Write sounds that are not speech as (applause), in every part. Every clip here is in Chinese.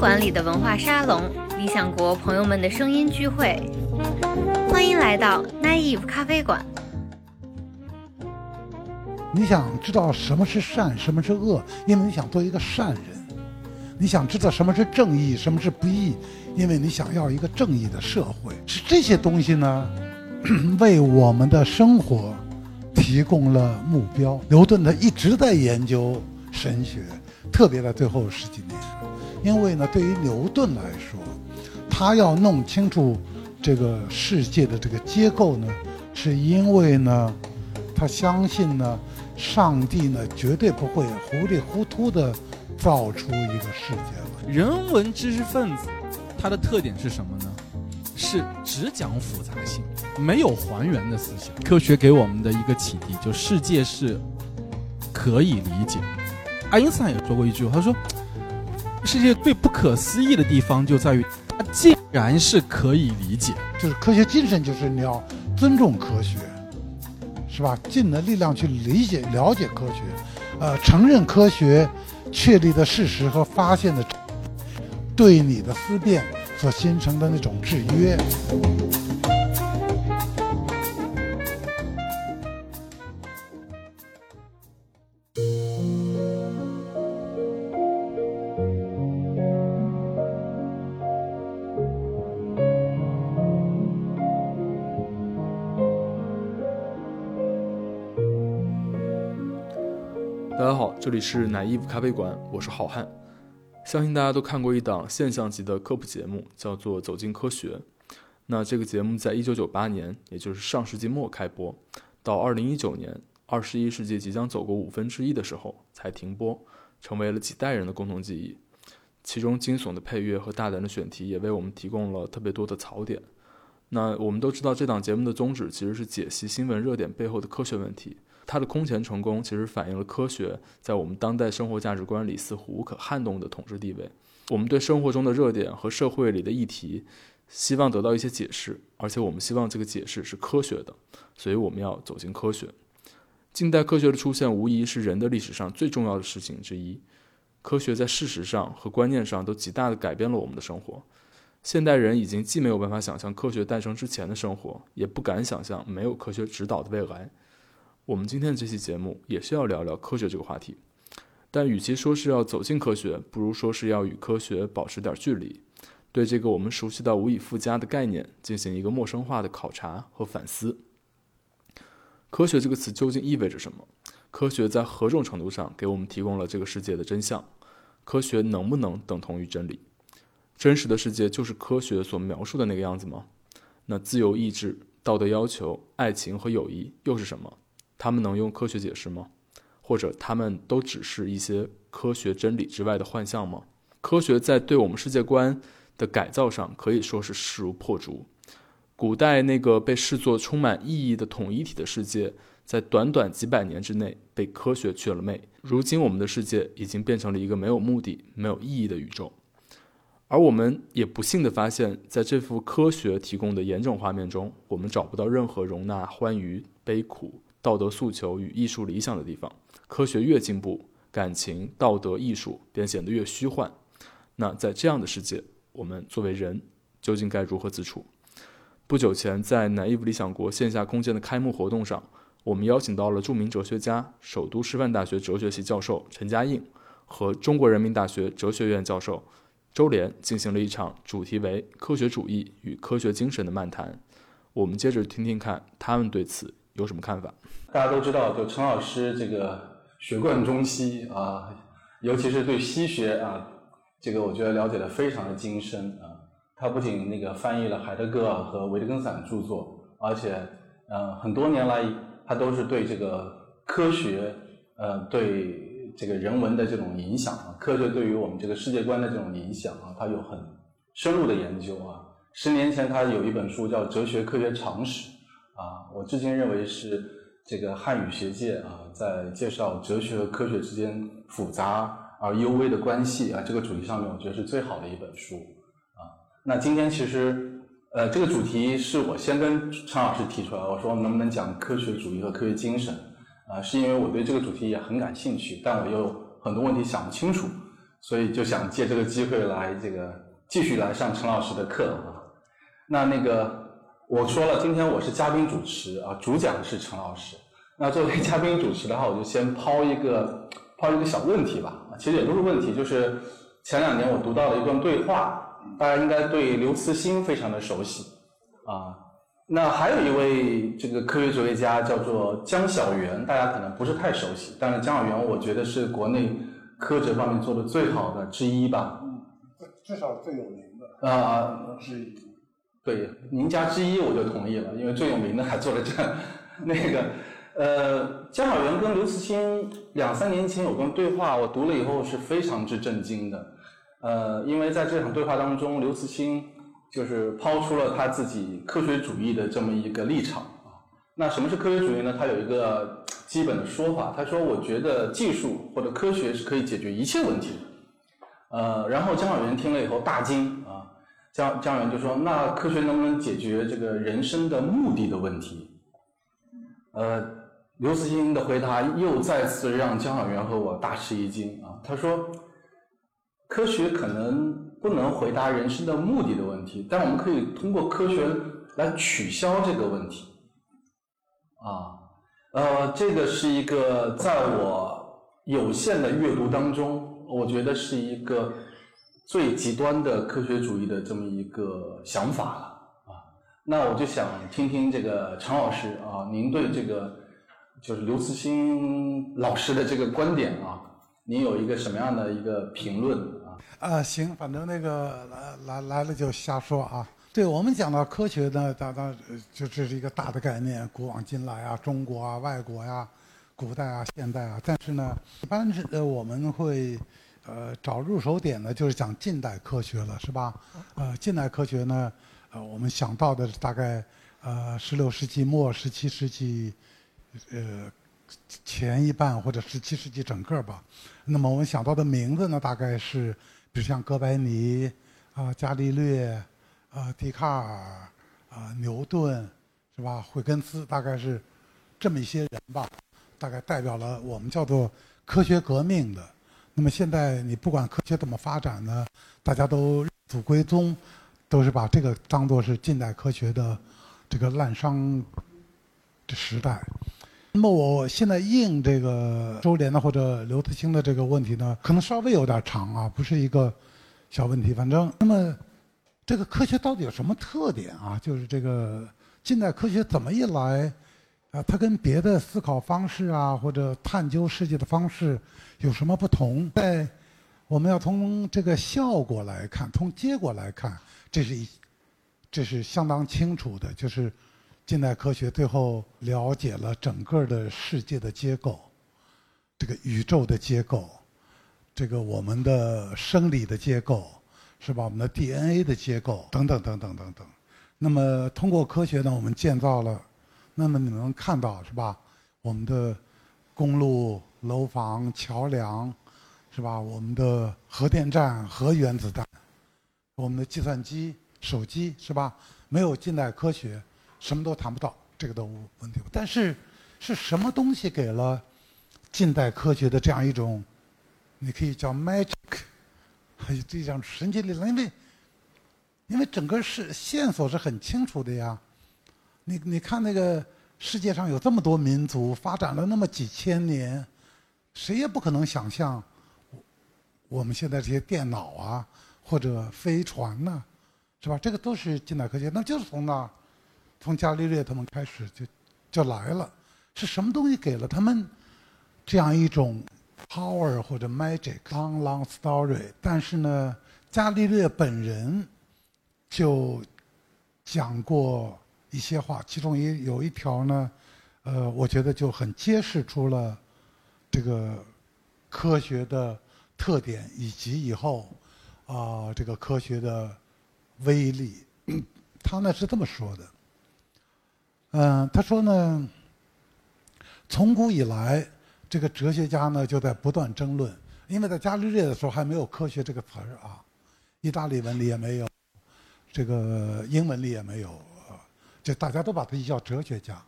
馆里的文化沙龙，理想国朋友们的声音聚会，欢迎来到 Naive 咖啡馆。你想知道什么是善，什么是恶，因为你想做一个善人；你想知道什么是正义，什么是不义，因为你想要一个正义的社会。是这些东西呢，(clears throat) 为我们的生活提供了目标。牛顿他一直在研究神学，特别在最后十几年，因为呢，对于牛顿来说，他要弄清楚这个世界的这个结构呢，是因为呢，他相信呢。上帝呢，绝对不会糊里糊涂的造出一个世界来。人文知识分子，他的特点是什么呢？是只讲复杂性，没有还原的思想。科学给我们的一个启迪，就世界是可以理解。爱因斯坦也说过一句话，他说：“世界最不可思议的地方就在于，它竟然是可以理解。”就是科学精神，就是你要尊重科学。是吧？尽了力量去理解、了解科学，呃，承认科学确立的事实和发现的，对你的思辨所形成的那种制约。这里是奶衣服咖啡馆，我是好汉。相信大家都看过一档现象级的科普节目，叫做《走进科学》。那这个节目在一九九八年，也就是上世纪末开播，到二零一九年，二十一世纪即将走过五分之一的时候才停播，成为了几代人的共同记忆。其中惊悚的配乐和大胆的选题，也为我们提供了特别多的槽点。那我们都知道，这档节目的宗旨其实是解析新闻热点背后的科学问题。它的空前成功，其实反映了科学在我们当代生活价值观里似乎无可撼动的统治地位。我们对生活中的热点和社会里的议题，希望得到一些解释，而且我们希望这个解释是科学的，所以我们要走进科学。近代科学的出现，无疑是人的历史上最重要的事情之一。科学在事实上和观念上都极大地改变了我们的生活。现代人已经既没有办法想象科学诞生之前的生活，也不敢想象没有科学指导的未来。我们今天的这期节目也是要聊聊科学这个话题，但与其说是要走进科学，不如说是要与科学保持点距离，对这个我们熟悉到无以复加的概念进行一个陌生化的考察和反思。科学这个词究竟意味着什么？科学在何种程度上给我们提供了这个世界的真相？科学能不能等同于真理？真实的世界就是科学所描述的那个样子吗？那自由意志、道德要求、爱情和友谊又是什么？他们能用科学解释吗？或者他们都只是一些科学真理之外的幻象吗？科学在对我们世界观的改造上可以说是势如破竹。古代那个被视作充满意义的统一体的世界，在短短几百年之内被科学去了魅。如今我们的世界已经变成了一个没有目的、没有意义的宇宙，而我们也不幸地发现，在这幅科学提供的严整画面中，我们找不到任何容纳欢愉、悲苦。道德诉求与艺术理想的地方，科学越进步，感情、道德、艺术便显得越虚幻。那在这样的世界，我们作为人究竟该如何自处？不久前，在南艺理想国线下空间的开幕活动上，我们邀请到了著名哲学家、首都师范大学哲学系教授陈嘉映和中国人民大学哲学院教授周濂，进行了一场主题为“科学主义与科学精神”的漫谈。我们接着听听看他们对此有什么看法。大家都知道，就陈老师这个学贯中西啊，尤其是对西学啊，这个我觉得了解的非常的精深啊。他不仅那个翻译了海德格尔和维特根斯坦著作，而且呃很多年来他都是对这个科学呃对这个人文的这种影响啊，科学对于我们这个世界观的这种影响啊，他有很深入的研究啊。十年前他有一本书叫《哲学科学常识》啊，我至今认为是。这个汉语学界啊，在介绍哲学和科学之间复杂而幽微的关系啊这个主题上面，我觉得是最好的一本书啊。那今天其实呃这个主题是我先跟陈老师提出来，我说能不能讲科学主义和科学精神啊？是因为我对这个主题也很感兴趣，但我又很多问题想不清楚，所以就想借这个机会来这个继续来上陈老师的课啊。那那个我说了，今天我是嘉宾主持啊，主讲是陈老师。那作为嘉宾主持的话，我就先抛一个抛一个小问题吧，其实也都是问题，就是前两年我读到了一段对话，大家应该对刘慈欣非常的熟悉啊。那还有一位这个科学哲学家叫做江晓原，大家可能不是太熟悉，但是江晓原我觉得是国内科学方面做的最好的之一吧。嗯，至少最有名的啊，之一。对，名家之一我就同意了，因为最有名的还坐在这那个。呃，江晓原跟刘慈欣两三年前有段对话，我读了以后是非常之震惊的。呃，因为在这场对话当中，刘慈欣就是抛出了他自己科学主义的这么一个立场啊。那什么是科学主义呢？他有一个基本的说法，他说：“我觉得技术或者科学是可以解决一切问题的。”呃，然后江晓原听了以后大惊江江晓原就说：“那科学能不能解决这个人生的目的的问题？”呃。刘慈欣的回答又再次让江小源和我大吃一惊啊！他说：“科学可能不能回答人生的目的的问题，但我们可以通过科学来取消这个问题。”啊，呃，这个是一个在我有限的阅读当中，我觉得是一个最极端的科学主义的这么一个想法了啊。那我就想听听这个常老师啊，您对这个。就是刘慈欣老师的这个观点啊，您有一个什么样的一个评论啊？啊，行，反正那个来来来了就瞎说啊。对我们讲到科学呢，当当就这是一个大的概念，古往今来啊，中国啊，外国呀，古代啊，现代啊。但是呢，一般是呃我们会呃找入手点呢，就是讲近代科学了，是吧？呃，近代科学呢，呃，我们想到的大概呃十六世纪末、十七世纪。呃，前一半或者十七世纪整个吧，那么我们想到的名字呢，大概是，比如像哥白尼啊、伽利略啊、笛卡尔啊、牛顿，是吧？惠根斯，大概是这么一些人吧，大概代表了我们叫做科学革命的。那么现在你不管科学怎么发展呢，大家都认祖归宗，都是把这个当做是近代科学的这个滥觞的时代。那么我现在应这个周濂的或者刘慈欣的这个问题呢，可能稍微有点长啊，不是一个小问题。反正那么这个科学到底有什么特点啊？就是这个近代科学怎么一来啊？它跟别的思考方式啊，或者探究世界的方式有什么不同？在我们要从这个效果来看，从结果来看，这是一这是相当清楚的，就是。近代科学最后了解了整个的世界的结构，这个宇宙的结构，这个我们的生理的结构，是吧？我们的 DNA 的结构等等等等等等。那么通过科学呢，我们建造了，那么你能看到是吧？我们的公路、楼房、桥梁，是吧？我们的核电站、核原子弹，我们的计算机、手机，是吧？没有近代科学。什么都谈不到，这个都无问题。但是，是什么东西给了近代科学的这样一种，你可以叫 magic，还有这种神奇力量？因为，因为整个是线索是很清楚的呀。你你看那个世界上有这么多民族，发展了那么几千年，谁也不可能想象，我们现在这些电脑啊，或者飞船呐，是吧？这个都是近代科学，那就是从那。从伽利略他们开始就就来了，是什么东西给了他们这样一种 power 或者 magic？long long story。但是呢，伽利略本人就讲过一些话，其中一有一条呢，呃，我觉得就很揭示出了这个科学的特点以及以后啊这个科学的威力。(clears throat) 他呢是这么说的。嗯，他说呢，从古以来，这个哲学家呢就在不断争论，因为在伽利略的时候还没有科学这个词儿啊，意大利文里也没有，这个英文里也没有，就大家都把他叫哲学家，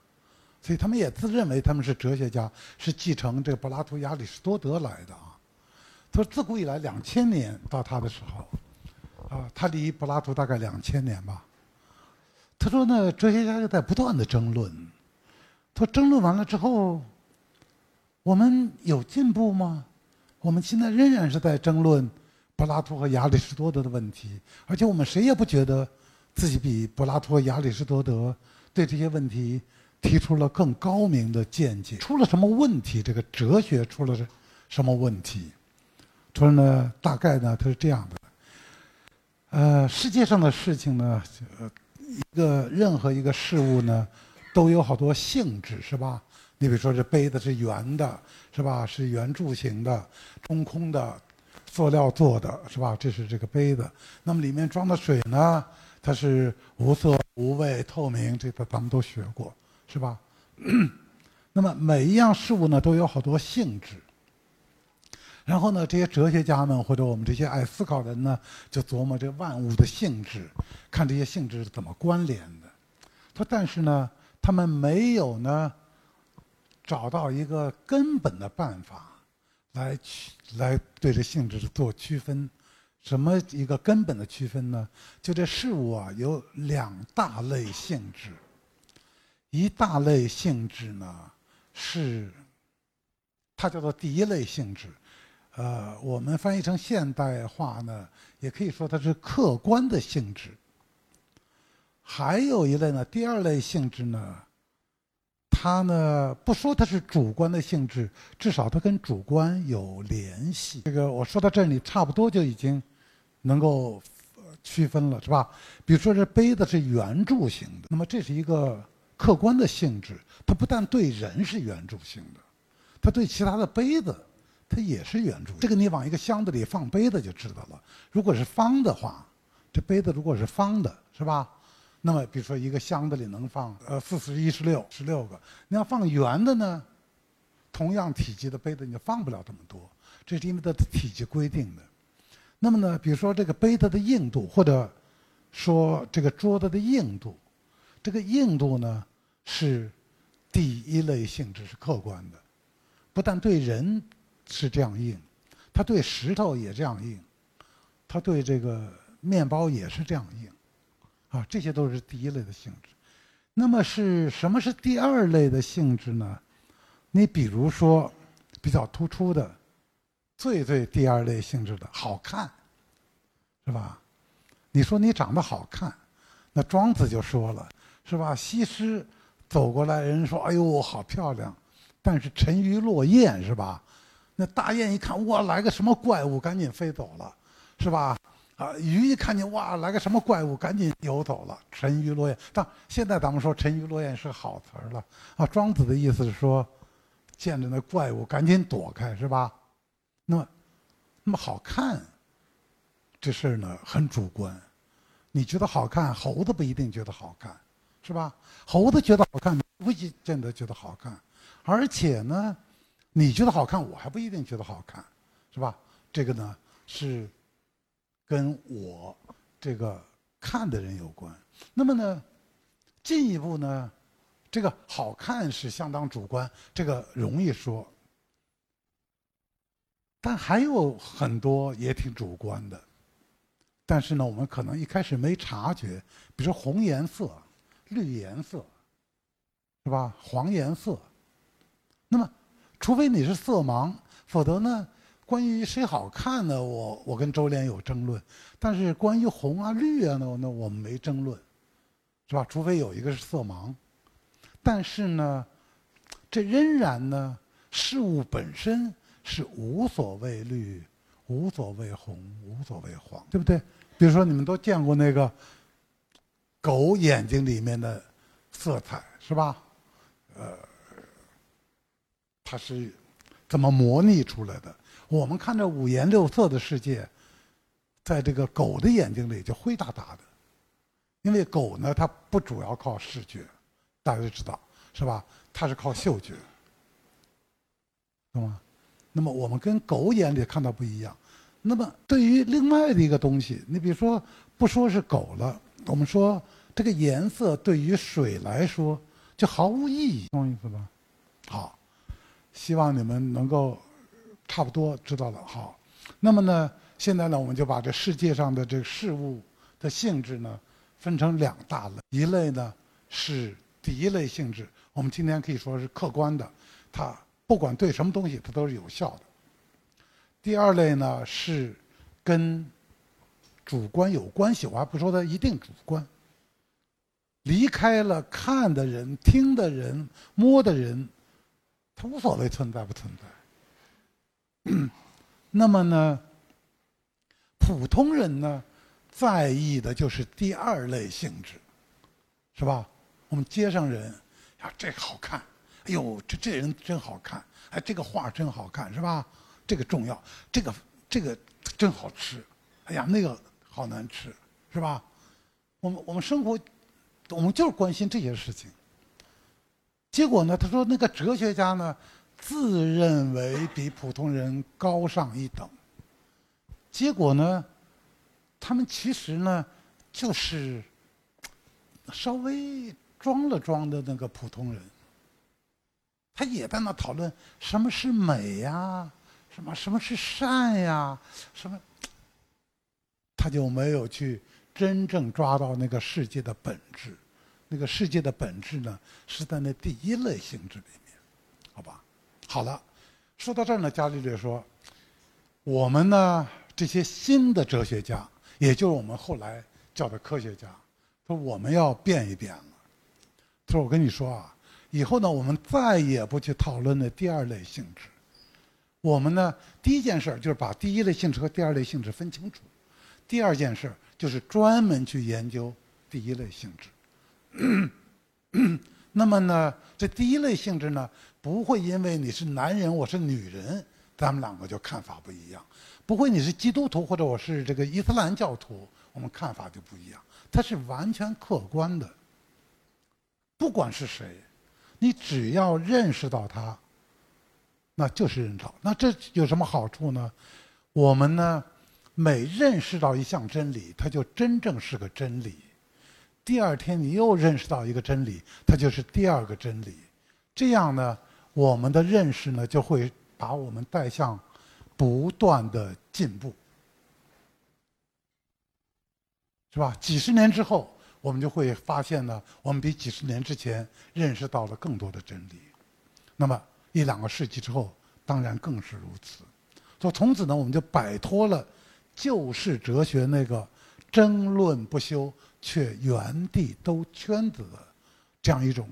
所以他们也自认为他们是哲学家，是继承这个柏拉图、亚里士多德来的啊。他说自古以来两千年到他的时候，啊，他离柏拉图大概两千年吧。他说呢，哲学家就在不断的争论。他说争论完了之后，我们有进步吗？我们现在仍然是在争论柏拉图和亚里士多德的问题，而且我们谁也不觉得自己比柏拉图亚里士多德对这些问题提出了更高明的见解。出了什么问题？这个哲学出了什么问题？他说呢，大概呢，他是这样的。呃，世界上的事情呢，呃。一个任何一个事物呢，都有好多性质，是吧？你比如说这杯子是圆的，是吧？是圆柱形的，中空的，塑料做的，是吧？这是这个杯子。那么里面装的水呢，它是无色无味透明，这个咱们都学过，是吧？(clears throat) 那么每一样事物呢，都有好多性质。然后呢，这些哲学家们或者我们这些爱思考人呢，就琢磨这万物的性质，看这些性质是怎么关联的。他，但是呢，他们没有呢找到一个根本的办法来区来对这性质做区分。什么一个根本的区分呢？就这事物啊，有两大类性质。一大类性质呢是它叫做第一类性质。呃，我们翻译成现代化呢，也可以说它是客观的性质。还有一类呢，第二类性质呢，它呢不说它是主观的性质，至少它跟主观有联系。这个我说到这里，差不多就已经能够区分了，是吧？比如说这杯子是圆柱形的，那么这是一个客观的性质，它不但对人是圆柱形的，它对其他的杯子。它也是圆柱，这个你往一个箱子里放杯子就知道了。如果是方的话，这杯子如果是方的，是吧？那么比如说一个箱子里能放呃四十一十六十六个，你要放圆的呢，同样体积的杯子你就放不了这么多，这是因为它的体积规定的。那么呢，比如说这个杯子的硬度，或者说这个桌子的硬度，这个硬度呢是第一类性质，是客观的，不但对人。是这样硬，它对石头也这样硬，它对这个面包也是这样硬，啊，这些都是第一类的性质。那么是什么是第二类的性质呢？你比如说比较突出的，最最第二类性质的好看，是吧？你说你长得好看，那庄子就说了，是吧？西施走过来，人说：“哎呦，好漂亮。”但是沉鱼落雁，是吧？那大雁一看，哇，来个什么怪物，赶紧飞走了，是吧？啊，鱼一看见，哇，来个什么怪物，赶紧游走了，沉鱼落雁。但现在咱们说沉鱼落雁是好词儿了啊。庄子的意思是说，见着那怪物赶紧躲开，是吧？那么，那么好看，这事儿呢很主观。你觉得好看，猴子不一定觉得好看，是吧？猴子觉得好看，不一见得觉得好看，而且呢。你觉得好看，我还不一定觉得好看，是吧？这个呢是跟我这个看的人有关。那么呢，进一步呢，这个好看是相当主观，这个容易说。但还有很多也挺主观的，但是呢，我们可能一开始没察觉，比如说红颜色、绿颜色，是吧？黄颜色，那么。除非你是色盲，否则呢，关于谁好看呢？我我跟周濂有争论，但是关于红啊绿啊呢，那我们没争论，是吧？除非有一个是色盲，但是呢，这仍然呢，事物本身是无所谓绿，无所谓红，无所谓黄，对不对？比如说你们都见过那个狗眼睛里面的色彩，是吧？呃。它是怎么模拟出来的？我们看着五颜六色的世界，在这个狗的眼睛里就灰哒哒的，因为狗呢，它不主要靠视觉，大家知道是吧？它是靠嗅觉，懂吗？那么我们跟狗眼里看到不一样。那么对于另外的一个东西，你比如说不说是狗了，我们说这个颜色对于水来说就毫无意义，懂意思吧？好。希望你们能够差不多知道了。好，那么呢，现在呢，我们就把这世界上的这个事物的性质呢，分成两大类，一类呢是第一类性质，我们今天可以说是客观的，它不管对什么东西，它都是有效的。第二类呢是跟主观有关系，我还不说它一定主观。离开了看的人、听的人、摸的人，他无所谓存在不存在。(clears throat) 那么呢，普通人呢，在意的就是第二类性质，是吧？我们街上人，呀，这好看，哎呦，这这人真好看，哎，这个画真好看，是吧？这个重要，这个这个真好吃，哎呀，那个好难吃，是吧？我们我们生活。我们就是关心这些事情。结果呢，他说那个哲学家呢，自认为比普通人高上一等。结果呢，他们其实呢，就是稍微装了装的那个普通人。他也在那讨论什么是美呀，什么什么是善呀，什么，他就没有去真正抓到那个世界的本质。那个世界的本质呢，是在那第一类性质里面，好吧？好了，说到这儿呢，伽利略说，我们呢这些新的哲学家，也就是我们后来叫的科学家，说我们要变一变了。他说：“我跟你说啊，以后呢，我们再也不去讨论那第二类性质。我们呢，第一件事就是把第一类性质和第二类性质分清楚；第二件事就是专门去研究第一类性质。” (clears throat) 那么呢，这第一类性质呢，不会因为你是男人，我是女人，咱们两个就看法不一样；不会你是基督徒或者我是这个伊斯兰教徒，我们看法就不一样。它是完全客观的。不管是谁，你只要认识到他，那就是人道。那这有什么好处呢？我们呢，每认识到一项真理，它就真正是个真理。第二天你又认识到一个真理，它就是第二个真理。这样呢，我们的认识呢就会把我们带向不断的进步，是吧？几十年之后，我们就会发现呢，我们比几十年之前认识到了更多的真理。那么一两个世纪之后，当然更是如此。说从此呢，我们就摆脱了旧式哲学那个争论不休。却原地兜圈子的这样一种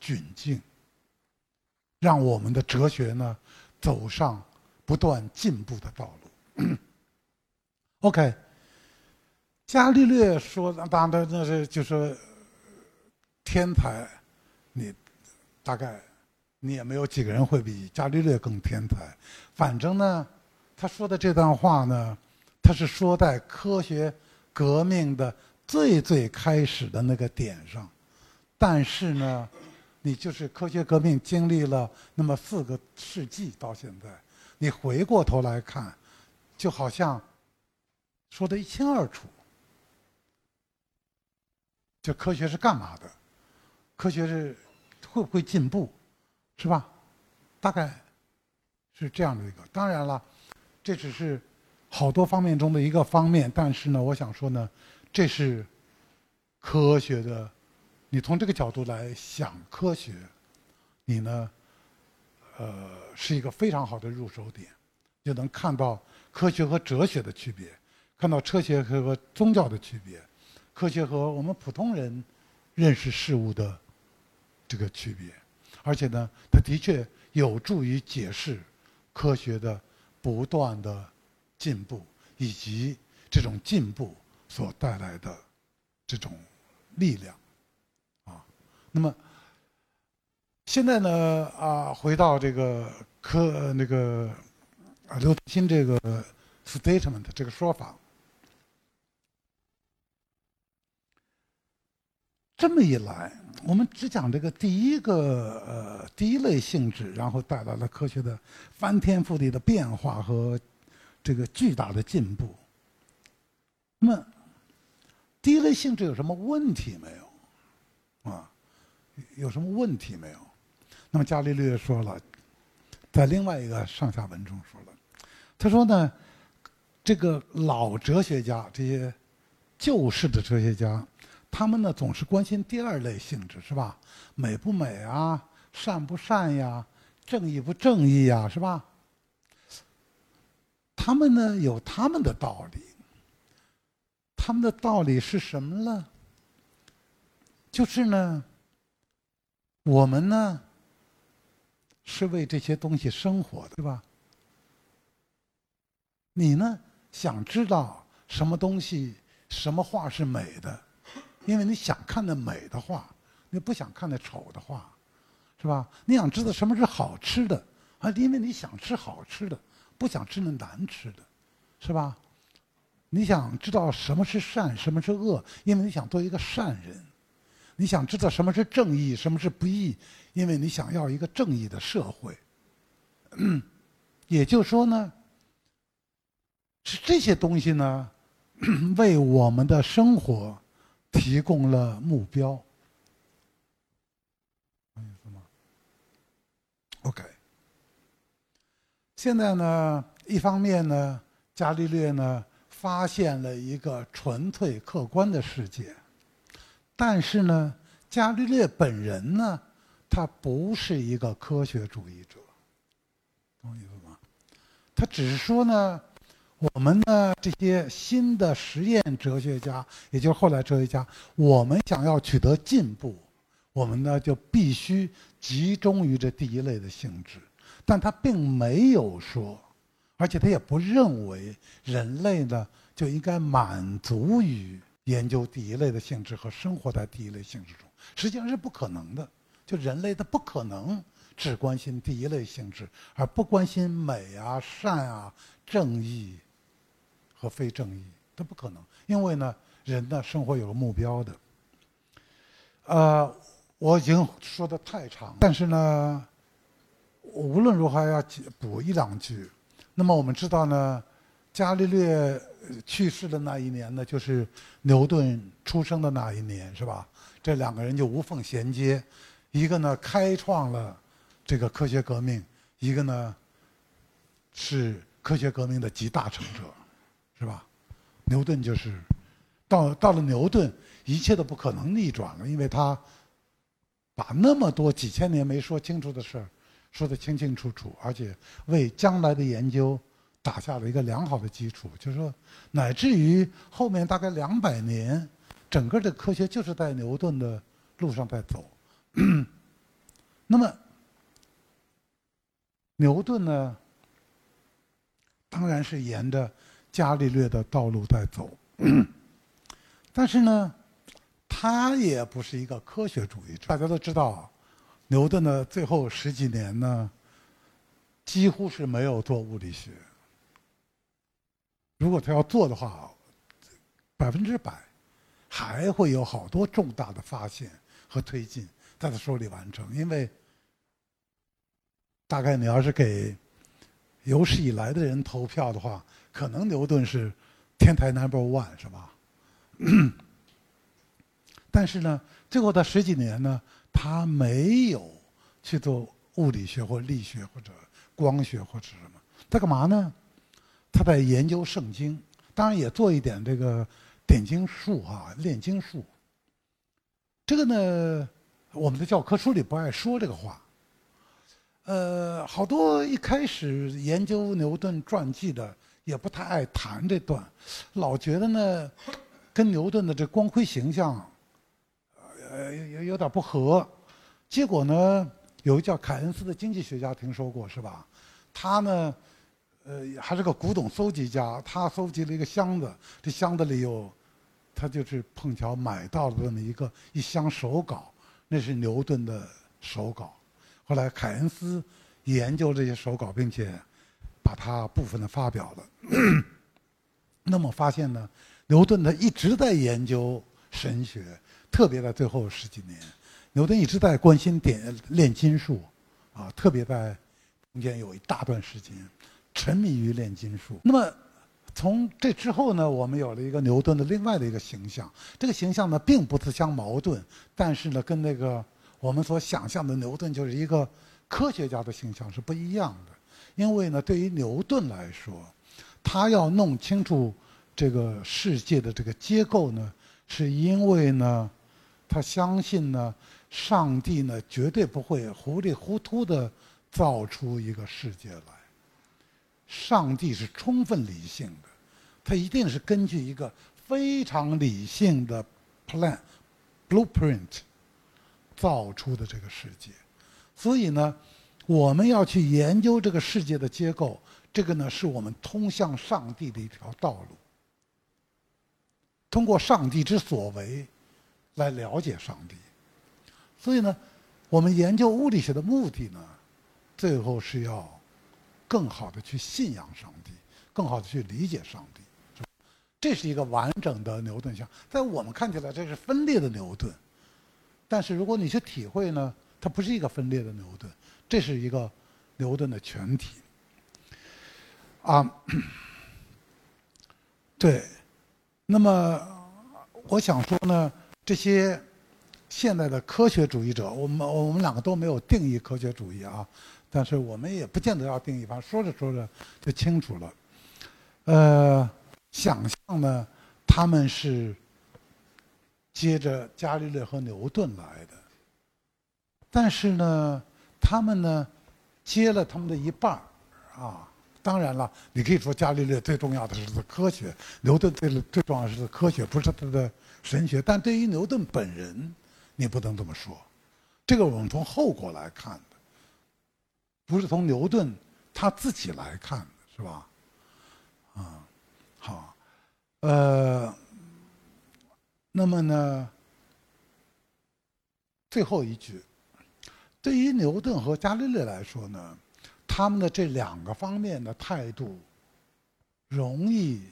窘境，让我们的哲学呢走上不断进步的道路。(clears throat) OK，伽利略说，当然那是就是天才，你大概你也没有几个人会比伽利略更天才。反正呢，他说的这段话呢，他是说在科学革命的。最最开始的那个点上，但是呢，你就是科学革命经历了那么四个世纪到现在，你回过头来看，就好像说的一清二楚。这科学是干嘛的？科学是会不会进步，是吧？大概是这样的一个。当然了，这只是好多方面中的一个方面，但是呢，我想说呢。这是科学的，你从这个角度来想科学，你呢，呃，是一个非常好的入手点，就能看到科学和哲学的区别，看到科学和宗教的区别，科学和我们普通人认识事物的这个区别，而且呢，它的确有助于解释科学的不断的进步以及这种进步。所带来的这种力量，啊，那么现在呢啊，回到这个科那个啊刘慈欣这个 statement 这个说法，这么一来，我们只讲这个第一个呃第一类性质，然后带来了科学的翻天覆地的变化和这个巨大的进步，那么。第一类性质有什么问题没有？啊，有什么问题没有？那么伽利略说了，在另外一个上下文中说了，他说呢，这个老哲学家，这些旧式的哲学家，他们呢总是关心第二类性质，是吧？美不美啊？善不善呀？正义不正义呀？是吧？他们呢有他们的道理，他们的道理是什么呢？就是呢，我们呢是为这些东西生活的，对吧？你呢想知道什么东西、什么画是美的，因为你想看的美的画，你不想看的丑的画，是吧？你想知道什么是好吃的啊？因为你想吃好吃的，不想吃那难吃的，是吧？你想知道什么是善，什么是恶，因为你想做一个善人。你想知道什么是正义，什么是不义，因为你想要一个正义的社会。(clears throat) 也就是说呢，是这些东西呢，(clears throat) 为我们的生活提供了目标。有意思吗？OK。现在呢，一方面呢，伽利略呢发现了一个纯粹客观的世界。但是呢，伽利略本人呢，他不是一个科学主义者，懂意思吗？他只是说呢，我们呢这些新的实验哲学家，也就是后来哲学家，我们想要取得进步，我们呢就必须集中于这第一类的性质。但他并没有说，而且他也不认为人类呢就应该满足于。研究第一类的性质和生活在第一类性质中，实际上是不可能的。就人类他不可能只关心第一类性质，而不关心美啊、善啊、正义和非正义，他不可能。因为呢，人的生活有了目标的。呃，我已经说的太长，但是呢，无论如何要补一两句。那么我们知道呢，伽利略。去世的那一年呢，就是牛顿出生的那一年，是吧？这两个人就无缝衔接，一个呢开创了这个科学革命，一个呢是科学革命的集大成者，是吧？牛顿就是到到了牛顿，一切都不可能逆转了，因为他把那么多几千年没说清楚的事儿说得清清楚楚，而且为将来的研究。打下了一个良好的基础，就是说，乃至于后面大概两百年，整个的科学就是在牛顿的路上在走。(clears throat) 那么，牛顿呢，当然是沿着伽利略的道路在走，(clears throat) 但是呢，他也不是一个科学主义者。大家都知道，牛顿呢最后十几年呢，几乎是没有做物理学。如果他要做的话，百分之百还会有好多重大的发现和推进在他手里完成。因为大概你要是给有史以来的人投票的话，可能牛顿是天才 number one 是吧？(clears throat) 但是呢，最后的十几年呢，他没有去做物理学或力学或者光学或者什么，他干嘛呢？他在研究圣经，当然也做一点这个点经术啊，炼经术。这个呢，我们的教科书里不爱说这个话。呃，好多一开始研究牛顿传记的也不太爱谈这段，老觉得呢，跟牛顿的这光辉形象，呃，有有点不合。结果呢，有一叫凯恩斯的经济学家，听说过是吧？他呢。呃，还是个古董搜集家，他搜集了一个箱子，这箱子里有，他就是碰巧买到了这么一个一箱手稿，那是牛顿的手稿。后来凯恩斯研究这些手稿，并且把它部分的发表了。(coughs) 那么发现呢，牛顿他一直在研究神学，特别在最后十几年，牛顿一直在关心点炼金术，啊，特别在中间有一大段时间。沉迷于炼金术。那么，从这之后呢，我们有了一个牛顿的另外的一个形象。这个形象呢，并不自相矛盾，但是呢，跟那个我们所想象的牛顿就是一个科学家的形象是不一样的。因为呢，对于牛顿来说，他要弄清楚这个世界的这个结构呢，是因为呢，他相信呢，上帝呢绝对不会糊里糊涂的造出一个世界来。上帝是充分理性的，他一定是根据一个非常理性的 plan blueprint 造出的这个世界。所以呢，我们要去研究这个世界的结构，这个呢是我们通向上帝的一条道路。通过上帝之所为，来了解上帝。所以呢，我们研究物理学的目的呢，最后是要更好的去信仰上帝，更好的去理解上帝。这是一个完整的牛顿像，在我们看起来这是分裂的牛顿，但是如果你去体会呢？它不是一个分裂的牛顿，这是一个牛顿的全体。啊，对，那么我想说呢，这些现在的科学主义者，我们我们两个都没有定义科学主义啊，但是我们也不见得要定义，反正说着说着就清楚了。呃，想象呢，他们是接着伽利略和牛顿来的。但是呢，他们呢，接了他们的一半儿，啊，当然了，你可以说伽利略最重要的是科学，牛顿最最重要的是科学，不是他的神学。但对于牛顿本人，你不能这么说，这个我们从后果来看的，不是从牛顿他自己来看的，是吧？啊，好，呃，那么呢，最后一句。对于牛顿和伽利略来说呢，他们的这两个方面的态度容易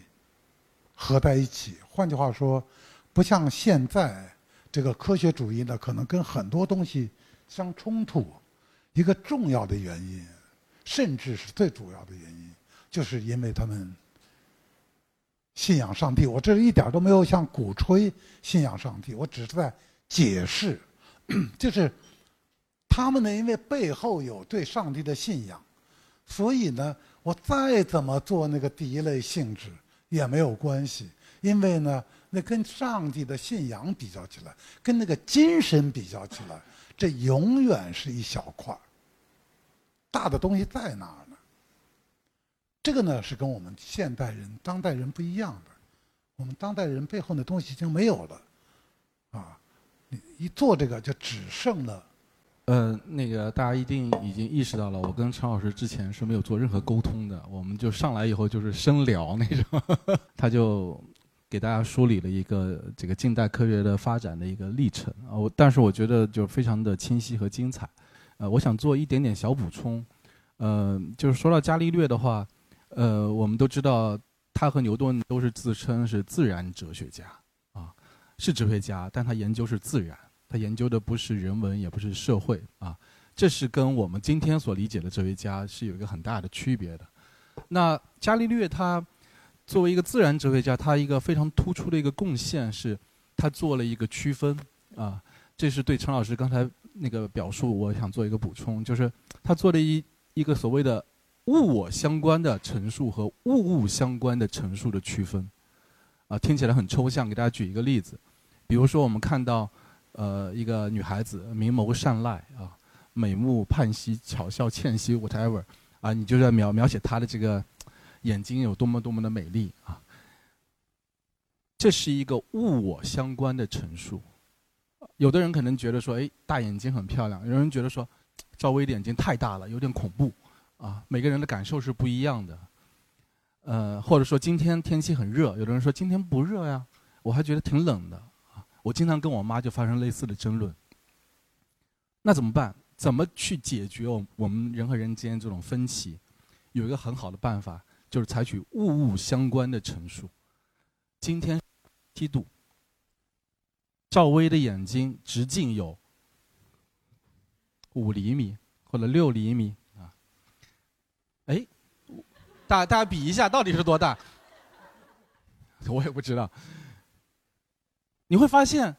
合在一起。换句话说，不像现在这个科学主义呢，可能跟很多东西相冲突。一个重要的原因，甚至是最主要的原因，就是因为他们信仰上帝。我这一点都没有想鼓吹信仰上帝，我只是在解释，(clears throat) 就是。他们呢，因为背后有对上帝的信仰，所以呢，我再怎么做那个第一类性质也没有关系，因为呢，那跟上帝的信仰比较起来，跟那个精神比较起来，这永远是一小块大的东西在哪儿呢？这个呢，是跟我们现代人、当代人不一样的。我们当代人背后的东西已经没有了，啊，一做这个就只剩了。呃，那个大家一定已经意识到了，我跟陈老师之前是没有做任何沟通的，我们就上来以后就是深聊那种，(laughs) 他就给大家梳理了一个这个近代科学的发展的一个历程啊，我但是我觉得就非常的清晰和精彩，呃，我想做一点点小补充，呃，就是说到伽利略的话，呃，我们都知道他和牛顿都是自称是自然哲学家啊，是哲学家，但他研究是自然。他研究的不是人文，也不是社会啊，这是跟我们今天所理解的哲学家是有一个很大的区别的。那伽利略他作为一个自然哲学家，他一个非常突出的一个贡献是，他做了一个区分啊，这是对陈老师刚才那个表述，我想做一个补充，就是他做了一一个所谓的物我相关的陈述和物物相关的陈述的区分啊，听起来很抽象，给大家举一个例子，比如说我们看到。呃，一个女孩子明眸善睐啊，美目盼兮，巧笑倩兮，whatever，啊，你就在描描写她的这个眼睛有多么多么的美丽啊。这是一个物我相关的陈述。有的人可能觉得说，哎，大眼睛很漂亮；有人觉得说，赵薇的眼睛太大了，有点恐怖啊。每个人的感受是不一样的。呃，或者说今天天气很热，有的人说今天不热呀，我还觉得挺冷的。我经常跟我妈就发生类似的争论。那怎么办？怎么去解决我我们人和人之间这种分歧？有一个很好的办法，就是采取物物相关的陈述。今天梯度，赵薇的眼睛直径有五厘米或者六厘米啊。哎，大大家比一下，到底是多大？(laughs) 我也不知道。你会发现，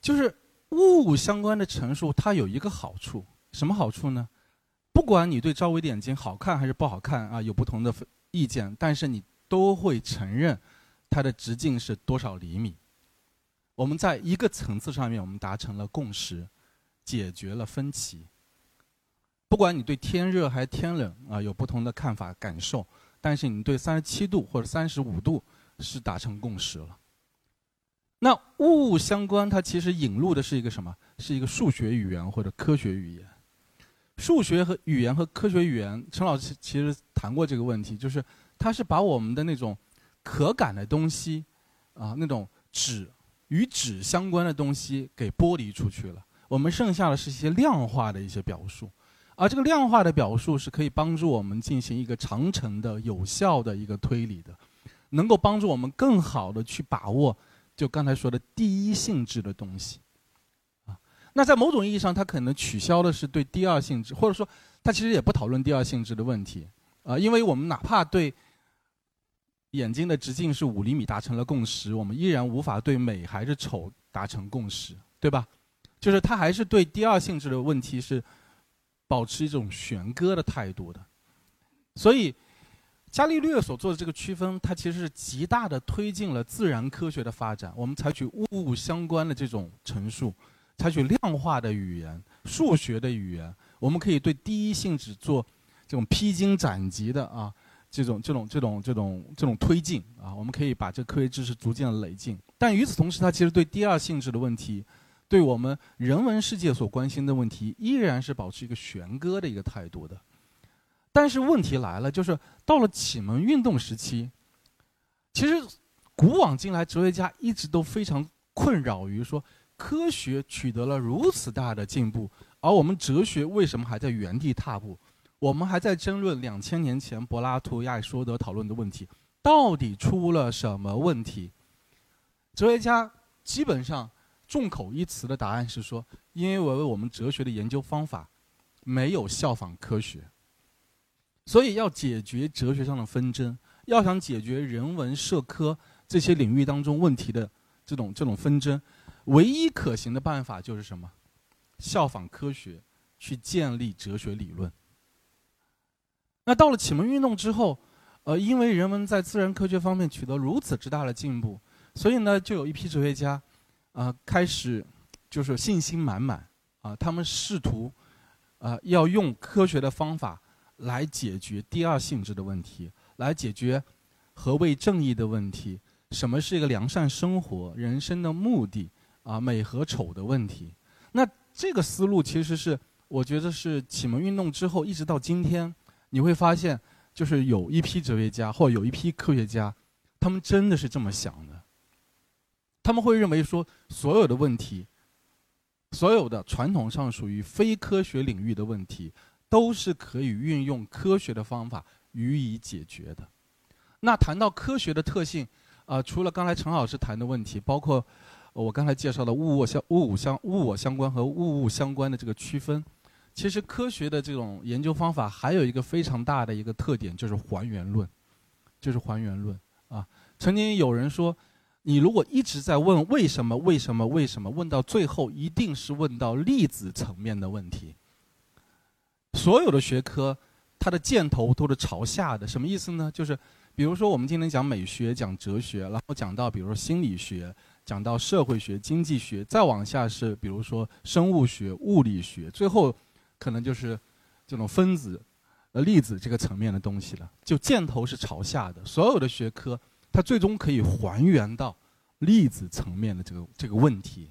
就是物物相关的陈述，它有一个好处，什么好处呢？不管你对赵薇的眼睛好看还是不好看啊，有不同的意见，但是你都会承认它的直径是多少厘米。我们在一个层次上面，我们达成了共识，解决了分歧。不管你对天热还是天冷啊有不同的看法感受，但是你对三十七度或者三十五度是达成共识了。那物物相关，它其实引入的是一个什么？是一个数学语言或者科学语言。数学和语言和科学语言，陈老师其实谈过这个问题，就是它是把我们的那种可感的东西啊，那种纸。与纸相关的东西给剥离出去了，我们剩下的是一些量化的一些表述，而这个量化的表述是可以帮助我们进行一个长程的、有效的一个推理的，能够帮助我们更好的去把握，就刚才说的第一性质的东西，那在某种意义上，它可能取消的是对第二性质，或者说，它其实也不讨论第二性质的问题，啊，因为我们哪怕对。眼睛的直径是五厘米，达成了共识，我们依然无法对美还是丑达成共识，对吧？就是他还是对第二性质的问题是保持一种悬搁的态度的。所以，伽利略所做的这个区分，它其实是极大的推进了自然科学的发展。我们采取物物相关的这种陈述，采取量化的语言、数学的语言，我们可以对第一性质做这种披荆斩棘的啊。这种这种这种这种这种推进啊，我们可以把这科学知识逐渐的累进。但与此同时，它其实对第二性质的问题，对我们人文世界所关心的问题，依然是保持一个悬搁的一个态度的。但是问题来了，就是到了启蒙运动时期，其实古往今来，哲学家一直都非常困扰于说，科学取得了如此大的进步，而我们哲学为什么还在原地踏步？我们还在争论两千年前柏拉图、亚里士多德讨论的问题，到底出了什么问题？哲学家基本上众口一词的答案是说，因为我们哲学的研究方法没有效仿科学，所以要解决哲学上的纷争，要想解决人文社科这些领域当中问题的这种这种纷争，唯一可行的办法就是什么？效仿科学，去建立哲学理论。那到了启蒙运动之后，呃，因为人们在自然科学方面取得如此之大的进步，所以呢，就有一批哲学家，啊，开始就是信心满满，啊，他们试图，啊，要用科学的方法来解决第二性质的问题，来解决何谓正义的问题，什么是一个良善生活、人生的目的，啊，美和丑的问题。那这个思路其实是，我觉得是启蒙运动之后一直到今天。你会发现，就是有一批哲学家或有一批科学家，他们真的是这么想的。他们会认为说，所有的问题，所有的传统上属于非科学领域的问题，都是可以运用科学的方法予以解决的。那谈到科学的特性，啊，除了刚才陈老师谈的问题，包括我刚才介绍的物物相物物相物我相关和物物相关的这个区分。其实科学的这种研究方法还有一个非常大的一个特点，就是还原论，就是还原论啊。曾经有人说，你如果一直在问为什么、为什么、为什么，问到最后一定是问到粒子层面的问题。所有的学科，它的箭头都是朝下的，什么意思呢？就是比如说我们今天讲美学、讲哲学，然后讲到比如说心理学。讲到社会学、经济学，再往下是比如说生物学、物理学，最后。可能就是这种分子、呃粒子这个层面的东西了。就箭头是朝下的，所有的学科它最终可以还原到粒子层面的这个这个问题。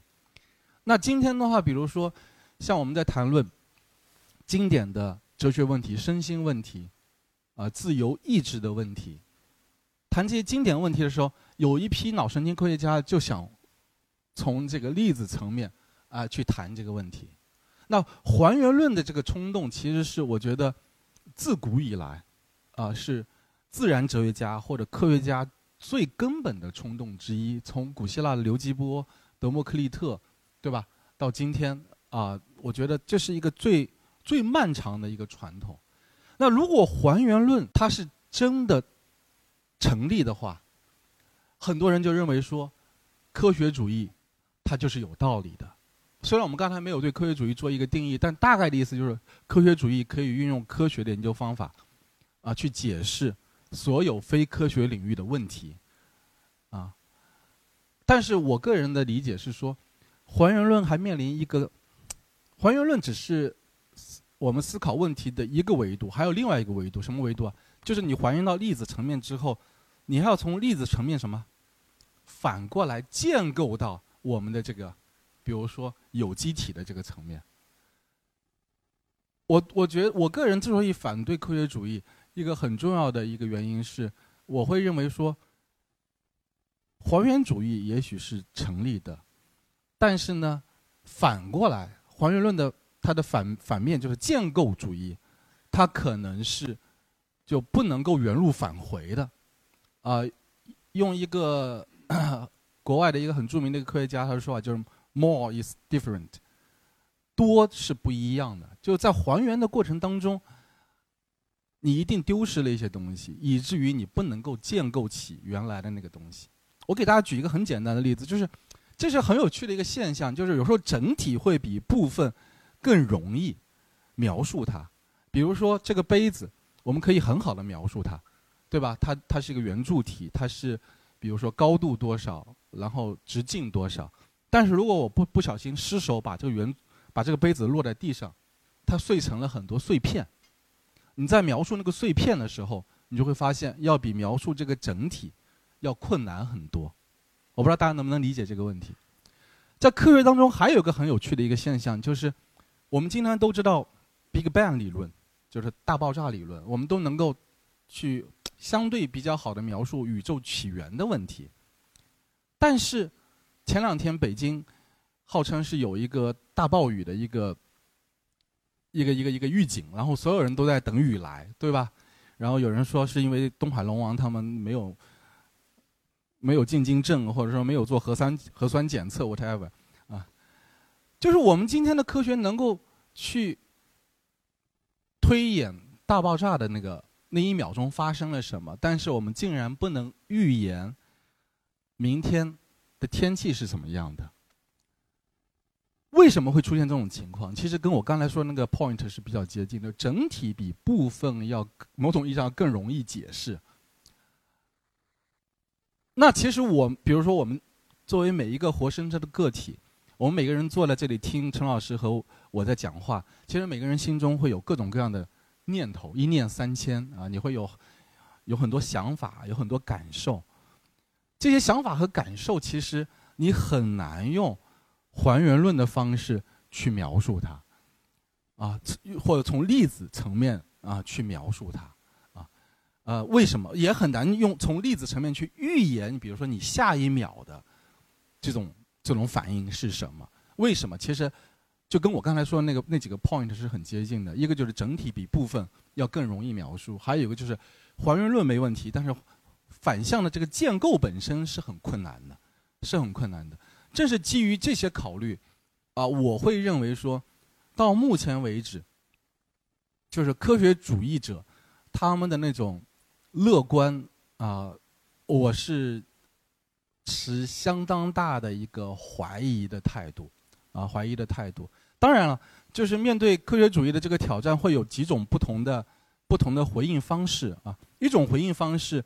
那今天的话，比如说像我们在谈论经典的哲学问题、身心问题、啊自由意志的问题，谈这些经典问题的时候，有一批脑神经科学家就想从这个粒子层面啊去谈这个问题。那还原论的这个冲动，其实是我觉得自古以来，啊，是自然哲学家或者科学家最根本的冲动之一。从古希腊的刘基波、德谟克利特，对吧？到今天啊，我觉得这是一个最最漫长的一个传统。那如果还原论它是真的成立的话，很多人就认为说，科学主义它就是有道理的。虽然我们刚才没有对科学主义做一个定义，但大概的意思就是，科学主义可以运用科学的研究方法，啊，去解释所有非科学领域的问题，啊。但是我个人的理解是说，还原论还面临一个，还原论只是我们思考问题的一个维度，还有另外一个维度，什么维度啊？就是你还原到粒子层面之后，你还要从粒子层面什么，反过来建构到我们的这个，比如说有机体的这个层面。我我觉得我个人之所以反对科学主义，一个很重要的一个原因是，我会认为说。还原主义也许是成立的，但是呢，反过来，还原论的它的反反面就是建构主义，它可能是就不能够原路返回的。啊，用一个 (clears throat) 国外的一个很著名的一个科学家他说法就是 “more is different”，多是不一样的。就在还原的过程当中，你一定丢失了一些东西，以至于你不能够建构起原来的那个东西。我给大家举一个很简单的例子，就是，这是很有趣的一个现象，就是有时候整体会比部分更容易描述它。比如说这个杯子，我们可以很好的描述它，对吧？它它是一个圆柱体，它是比如说高度多少，然后直径多少。但是如果我不不小心失手把这个圆把这个杯子落在地上，它碎成了很多碎片。你在描述那个碎片的时候，你就会发现要比描述这个整体。要困难很多，我不知道大家能不能理解这个问题。在科学当中，还有个很有趣的一个现象，就是我们经常都知道 Big Bang 理论，就是大爆炸理论，我们都能够去相对比较好的描述宇宙起源的问题。但是前两天北京号称是有一个大暴雨的一个一个一个一个预警，然后所有人都在等雨来，对吧？然后有人说是因为东海龙王他们没有。没有进京证，或者说没有做核酸核酸检测，whatever，啊，就是我们今天的科学能够去推演大爆炸的那个那一秒钟发生了什么，但是我们竟然不能预言明天的天气是什么样的。为什么会出现这种情况？其实跟我刚才说那个 point 是比较接近的，整体比部分要某种意义上更容易解释。那其实我，比如说我们作为每一个活生生的个体，我们每个人坐在这里听陈老师和我在讲话，其实每个人心中会有各种各样的念头，一念三千啊，你会有有很多想法，有很多感受。这些想法和感受，其实你很难用还原论的方式去描述它，啊，或者从粒子层面啊去描述它。啊呃，为什么也很难用从粒子层面去预言？比如说你下一秒的这种这种反应是什么？为什么？其实就跟我刚才说的那个那几个 point 是很接近的。一个就是整体比部分要更容易描述，还有一个就是还原论没问题，但是反向的这个建构本身是很困难的，是很困难的。正是基于这些考虑，啊，我会认为说，到目前为止，就是科学主义者他们的那种。乐观啊，我是持相当大的一个怀疑的态度啊，怀疑的态度。当然了，就是面对科学主义的这个挑战，会有几种不同的不同的回应方式啊。一种回应方式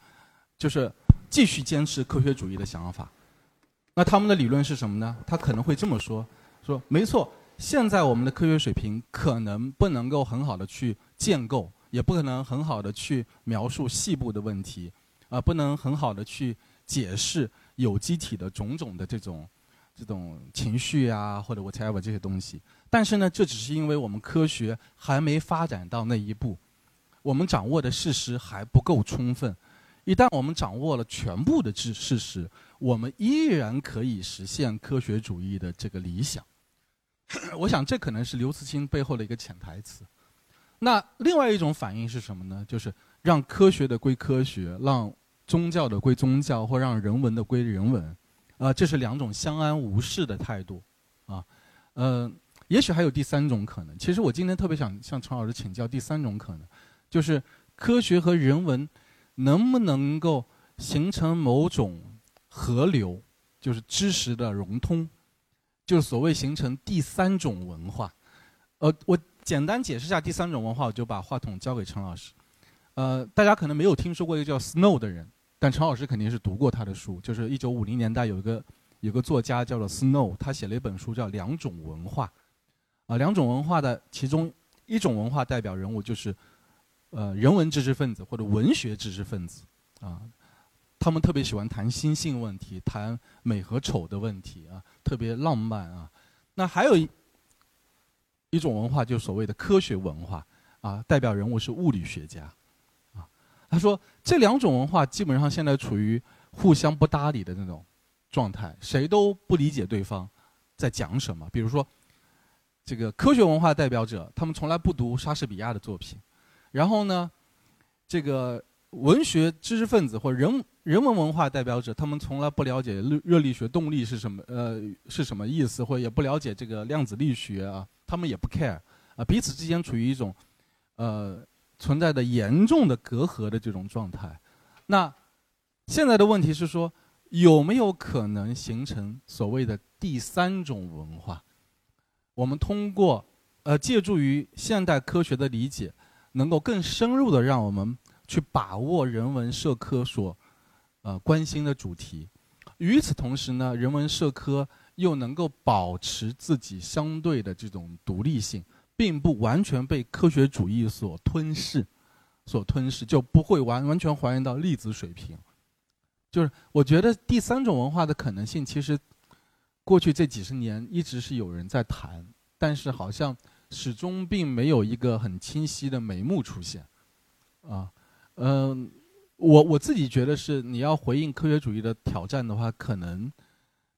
就是继续坚持科学主义的想法。那他们的理论是什么呢？他可能会这么说：说没错，现在我们的科学水平可能不能够很好的去建构。也不可能很好的去描述细部的问题，啊，不能很好的去解释有机体的种种的这种这种情绪啊，或者 whatever 这些东西。但是呢，这只是因为我们科学还没发展到那一步，我们掌握的事实还不够充分。一旦我们掌握了全部的知事实，我们依然可以实现科学主义的这个理想。(coughs) 我想，这可能是刘慈欣背后的一个潜台词。那另外一种反应是什么呢？就是让科学的归科学，让宗教的归宗教，或让人文的归人文，啊，这是两种相安无事的态度，啊，呃，也许还有第三种可能。其实我今天特别想向陈老师请教第三种可能，就是科学和人文能不能够形成某种河流，就是知识的融通，就是所谓形成第三种文化，呃，我。简单解释一下第三种文化，我就把话筒交给陈老师。呃，大家可能没有听说过一个叫 Snow 的人，但陈老师肯定是读过他的书。就是一九五零年代有一个有个作家叫做 Snow，他写了一本书叫《两种文化》。啊，两种文化的其中一种文化代表人物就是，呃，人文知识分子或者文学知识分子啊。他们特别喜欢谈心性问题，谈美和丑的问题啊，特别浪漫啊。那还有一一种文化，就所谓的科学文化啊，代表人物是物理学家。啊他说：“这两种文化基本上现在处于互相不搭理的那种状态，谁都不理解对方在讲什么。比如说，这个科学文化代表者，他们从来不读莎士比亚的作品；然后呢，这个文学知识分子或人人文文化代表者，他们从来不了解热热力学动力是什么，呃，是什么意思，或也不了解这个量子力学啊，他们也不 care 啊，彼此之间处于一种，呃。”存在的严重的隔阂的这种状态，那现在的问题是说，有没有可能形成所谓的第三种文化？我们通过呃借助于现代科学的理解，能够更深入的让我们去把握人文社科所呃关心的主题。与此同时呢，人文社科又能够保持自己相对的这种独立性。并不完全被科学主义所吞噬，所吞噬就不会完完全还原到粒子水平。就是我觉得第三种文化的可能性，其实过去这几十年一直是有人在谈，但是好像始终并没有一个很清晰的眉目出现。啊，嗯，我我自己觉得是你要回应科学主义的挑战的话，可能，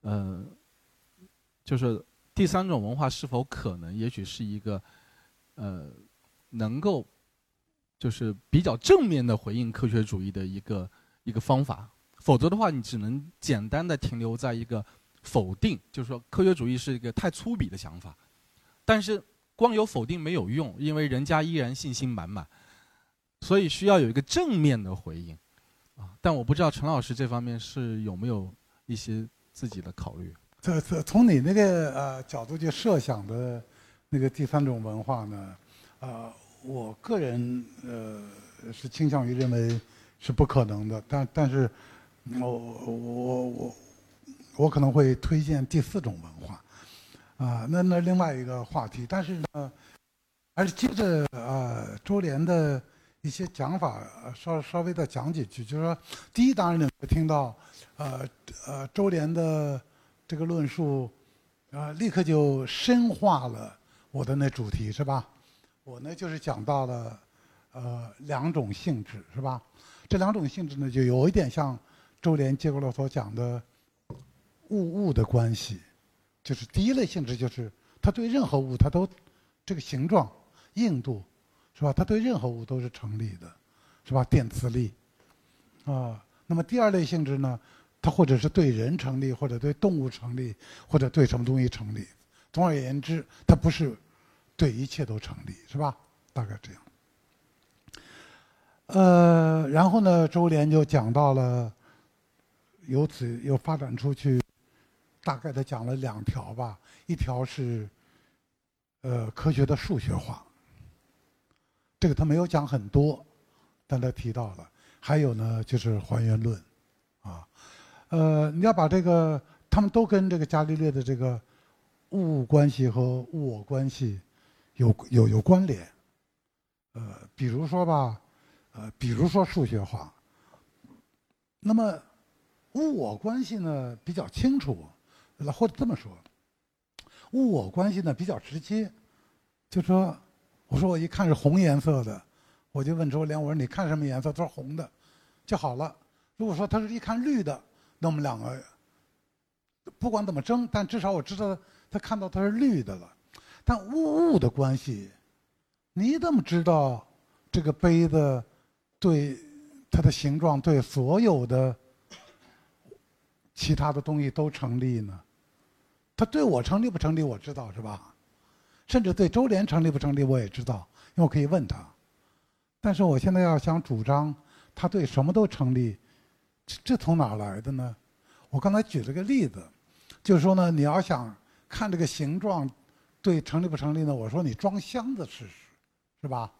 呃，就是。第三种文化是否可能？也许是一个，呃，能够，就是比较正面的回应科学主义的一个一个方法。否则的话，你只能简单的停留在一个否定，就是说科学主义是一个太粗鄙的想法。但是光有否定没有用，因为人家依然信心满满，所以需要有一个正面的回应。啊，但我不知道陈老师这方面是有没有一些自己的考虑。这这从你那个呃角度去设想的，那个第三种文化呢，呃，我个人呃是倾向于认为是不可能的，但但是，我我我我可能会推荐第四种文化，啊，那那另外一个话题，但是呢，还是接着啊周濂的一些讲法稍稍微的讲几句，就是说，第一，当然你会听到，呃呃周濂的。这个论述，啊，立刻就深化了我的那主题，是吧？我呢就是讲到了，呃，两种性质，是吧？这两种性质呢，就有一点像周濂结构论所讲的物物的关系，就是第一类性质就是它对任何物它都这个形状、硬度，是吧？它对任何物都是成立的，是吧？电磁力，啊，那么第二类性质呢？它或者是对人成立，或者对动物成立，或者对什么东西成立。总而言之，它不是对一切都成立，是吧？大概这样。呃，然后呢，周濂就讲到了，由此又发展出去，大概的讲了两条吧。一条是，呃，科学的数学化。这个他没有讲很多，但他提到了。还有呢，就是还原论。啊呃，你要把这个，他们都跟这个伽利略的这个物关系和物我关系有有有关联。呃，比如说吧，呃，比如说数学化。那么物我关系呢比较清楚，或者这么说，物我关系呢比较直接。就说，我说我一看是红颜色的，我就问周濂，我说你看什么颜色？他说红的，就好了。如果说他是一看绿的。那我们两个不管怎么争，但至少我知道他看到他是绿的了。但物物的关系，你怎么知道这个杯子对它的形状对所有的其他的东西都成立呢？他对我成立不成立我知道是吧？甚至对周濂成立不成立我也知道，因为我可以问他。但是我现在要想主张他对什么都成立。这这从哪来的呢？我刚才举了个例子，就是说呢，你要想看这个形状对成立不成立呢？我说你装箱子试试，是吧？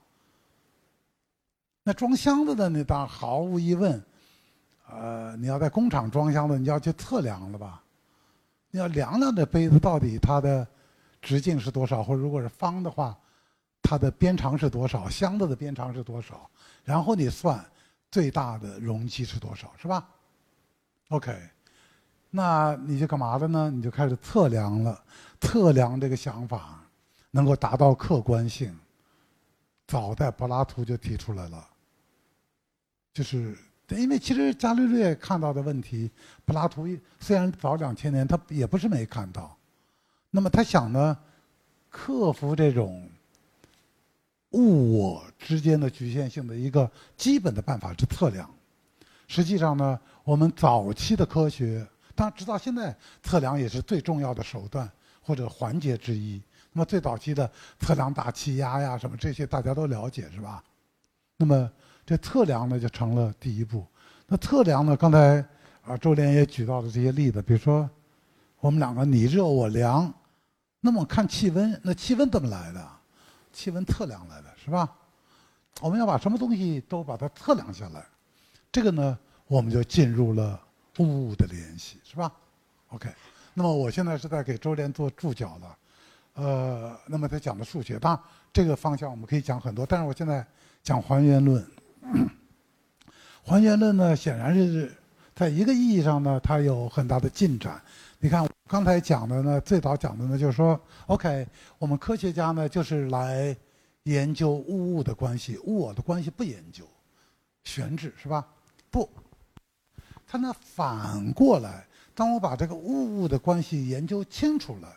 那装箱子的呢，当然毫无疑问，呃，你要在工厂装箱子，你要去测量了吧？你要量量这杯子到底它的直径是多少，或者如果是方的话，它的边长是多少，箱子的边长是多少，然后你算最大的容积是多少，是吧？OK，那你就干嘛的呢？你就开始测量了，测量这个想法能够达到客观性。早在柏拉图就提出来了，就是因为其实伽利略看到的问题，柏拉图虽然早两千年，他也不是没看到。那么他想呢，克服这种物我之间的局限性的一个基本的办法是测量。实际上呢，我们早期的科学，当然直到现在，测量也是最重要的手段或者环节之一。那么最早期的测量大气压呀，什么这些大家都了解是吧？那么这测量呢就成了第一步。那测量呢，刚才啊周连也举到了这些例子，比如说我们两个你热我凉，那么看气温，那气温怎么来的？气温测量来的是吧？我们要把什么东西都把它测量下来，这个呢我们就进入了物的联系是吧？OK，那么我现在是在给周连做注脚了。呃，那么他讲的数学，当然这个方向我们可以讲很多，但是我现在讲还原论。(coughs) 还原论呢，显然是在一个意义上呢，它有很大的进展。你看刚才讲的呢，最早讲的呢，就是说，OK，我们科学家呢，就是来研究物物的关系，物我的关系不研究，悬置是吧？不，他呢反过来，当我把这个物物的关系研究清楚了。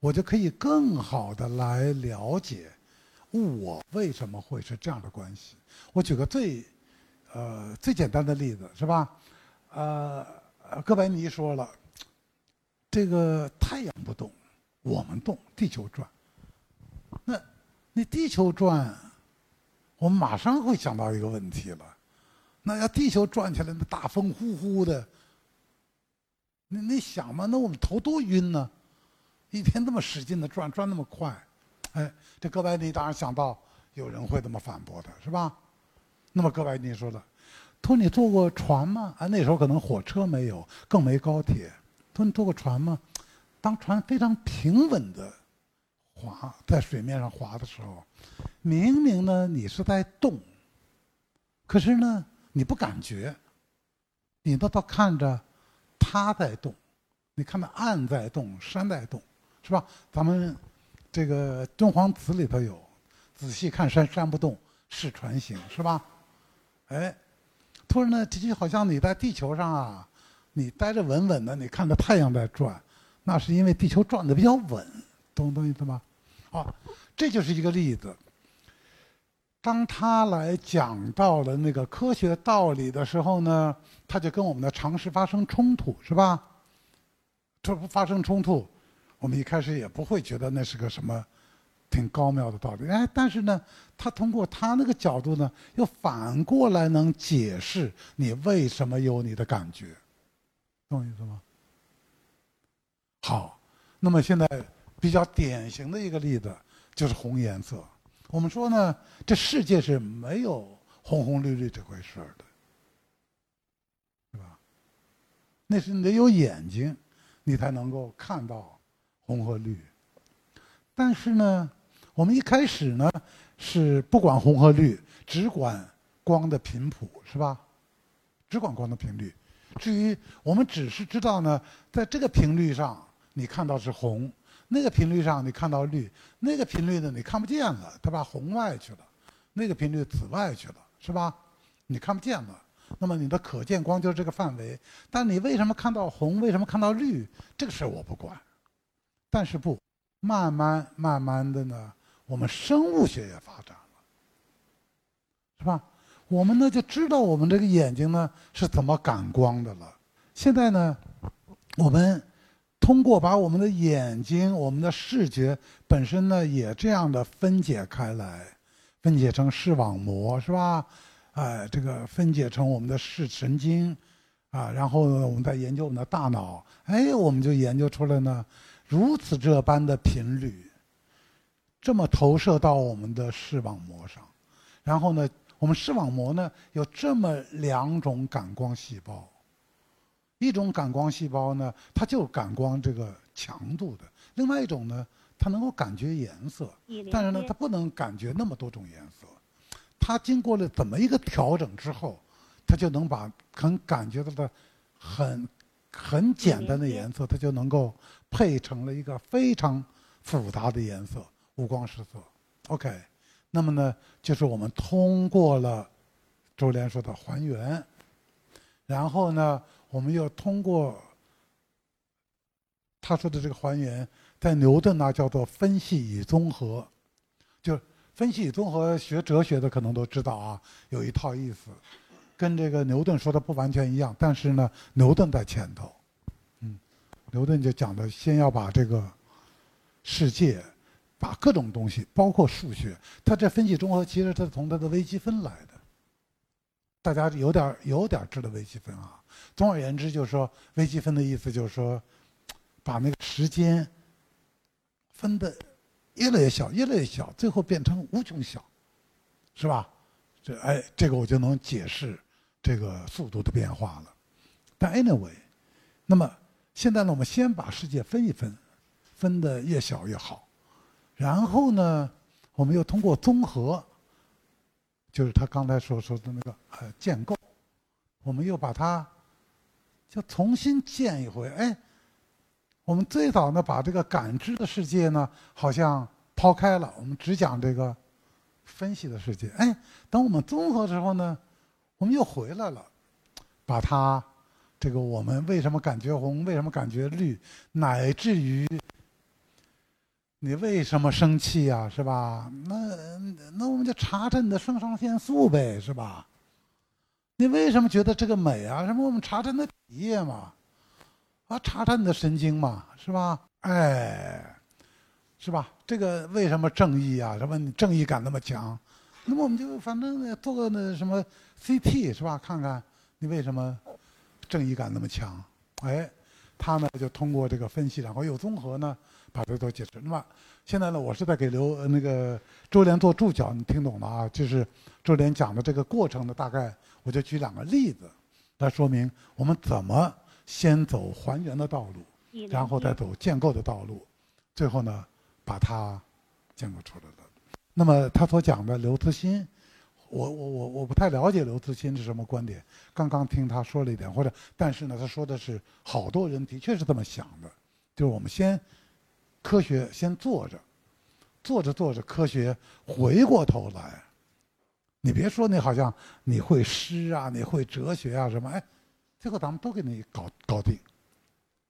我就可以更好的来了解我为什么会是这样的关系。我举个最，呃最简单的例子是吧？呃，哥白尼说了，这个太阳不动，我们动，地球转。那那地球转，我们马上会想到一个问题了，那要地球转起来，那大风呼呼的，你你想嘛，那我们头多晕呢？一天这么使劲的转，转那么快，哎，这哥白尼当然想到有人会这么反驳他，是吧？那么哥白尼说了：“他说你坐过船吗？啊，那时候可能火车没有，更没高铁。他说你坐过船吗？当船非常平稳的滑在水面上滑的时候，明明呢你是在动，可是呢你不感觉，你都倒看着它在动，你看到岸在动，山在动。”是吧？咱们这个敦煌祠里头有，仔细看山山不动是船行，是吧？哎，突然呢，这就好像你在地球上啊，你待着稳稳的，你看着太阳在转，那是因为地球转的比较稳，懂懂意思吗？好，这就是一个例子。当他来讲到了那个科学道理的时候呢，他就跟我们的常识发生冲突，是吧？这不发生冲突。我们一开始也不会觉得那是个什么挺高妙的道理，哎，但是呢，他通过他那个角度呢，又反过来能解释你为什么有你的感觉，懂我意思吗？好，那么现在比较典型的一个例子就是红颜色。我们说呢，这世界是没有红红绿绿这回事儿的，是吧？那是你得有眼睛，你才能够看到。红和绿，但是呢，我们一开始呢是不管红和绿，只管光的频谱，是吧？只管光的频率。至于我们只是知道呢，在这个频率上你看到是红，那个频率上你看到绿，那个频率呢你看不见了，它把红外去了，那个频率紫外去了，是吧？你看不见了。那么你的可见光就是这个范围。但你为什么看到红？为什么看到绿？这个事儿我不管。但是不，慢慢慢慢的呢，我们生物学也发展了，是吧？我们呢就知道我们这个眼睛呢是怎么感光的了。现在呢，我们通过把我们的眼睛、我们的视觉本身呢也这样的分解开来，分解成视网膜，是吧？哎，这个分解成我们的视神经，啊，然后呢，我们再研究我们的大脑，哎，我们就研究出来呢。如此这般的频率，这么投射到我们的视网膜上，然后呢，我们视网膜呢有这么两种感光细胞，一种感光细胞呢，它就感光这个强度的；另外一种呢，它能够感觉颜色，但是呢，它不能感觉那么多种颜色。它经过了怎么一个调整之后，它就能把很感觉到的很很简单的颜色，它就能够配成了一个非常复杂的颜色，五光十色。OK。那么呢，就是我们通过了周濂说的还原，然后呢，我们又通过他说的这个还原，在牛顿那叫做分析与综合，就分析与综合学哲学的可能都知道啊，有一套意思，跟这个牛顿说的不完全一样，但是呢，牛顿在前头，牛顿就讲的先要把这个世界。把各种东西，包括数学，他这分析综合，其实他从他的微积分来的。大家有点有点知道微积分啊。总而言之，就是说微积分的意思就是说，把那个时间分的越来越小，越来越小，最后变成无穷小，是吧？这哎，这个我就能解释这个速度的变化了。但 anyway，那么现在呢，我们先把世界分一分，分的越小越好。然后呢，我们又通过综合，就是他刚才所说的那个呃建构，我们又把它就重新建一回。哎，我们最早呢把这个感知的世界呢好像抛开了，我们只讲这个分析的世界。哎，等我们综合之后呢，我们又回来了，把它这个我们为什么感觉红，为什么感觉绿，乃至于。你为什么生气呀？是吧？那那我们就查查你的肾上腺素呗，是吧？你为什么觉得这个美啊？什么我们查查你的体液嘛，啊，查查你的神经嘛，是吧？哎，是吧？这个为什么正义啊？什么你正义感那么强？那么我们就反正做个那什么 CT 是吧？看看你为什么正义感那么强？哎，他呢就通过这个分析，然后又综合呢。把这都解释。那么现在呢，我是在给刘那个周濂做注脚，你听懂了啊？就是周濂讲的这个过程呢，大概我就举两个例子来说明我们怎么先走还原的道路，然后再走建构的道路，最后呢把它建构出来了。那么他所讲的刘慈欣，我我我我不太了解刘慈欣是什么观点，刚刚听他说了一点，或者但是呢，他说的是好多人的确是这么想的，就是我们先。科学先做着，做着做着，科学回过头来，你别说你好像你会诗啊，你会哲学啊什么，哎，最后咱们都给你搞搞定。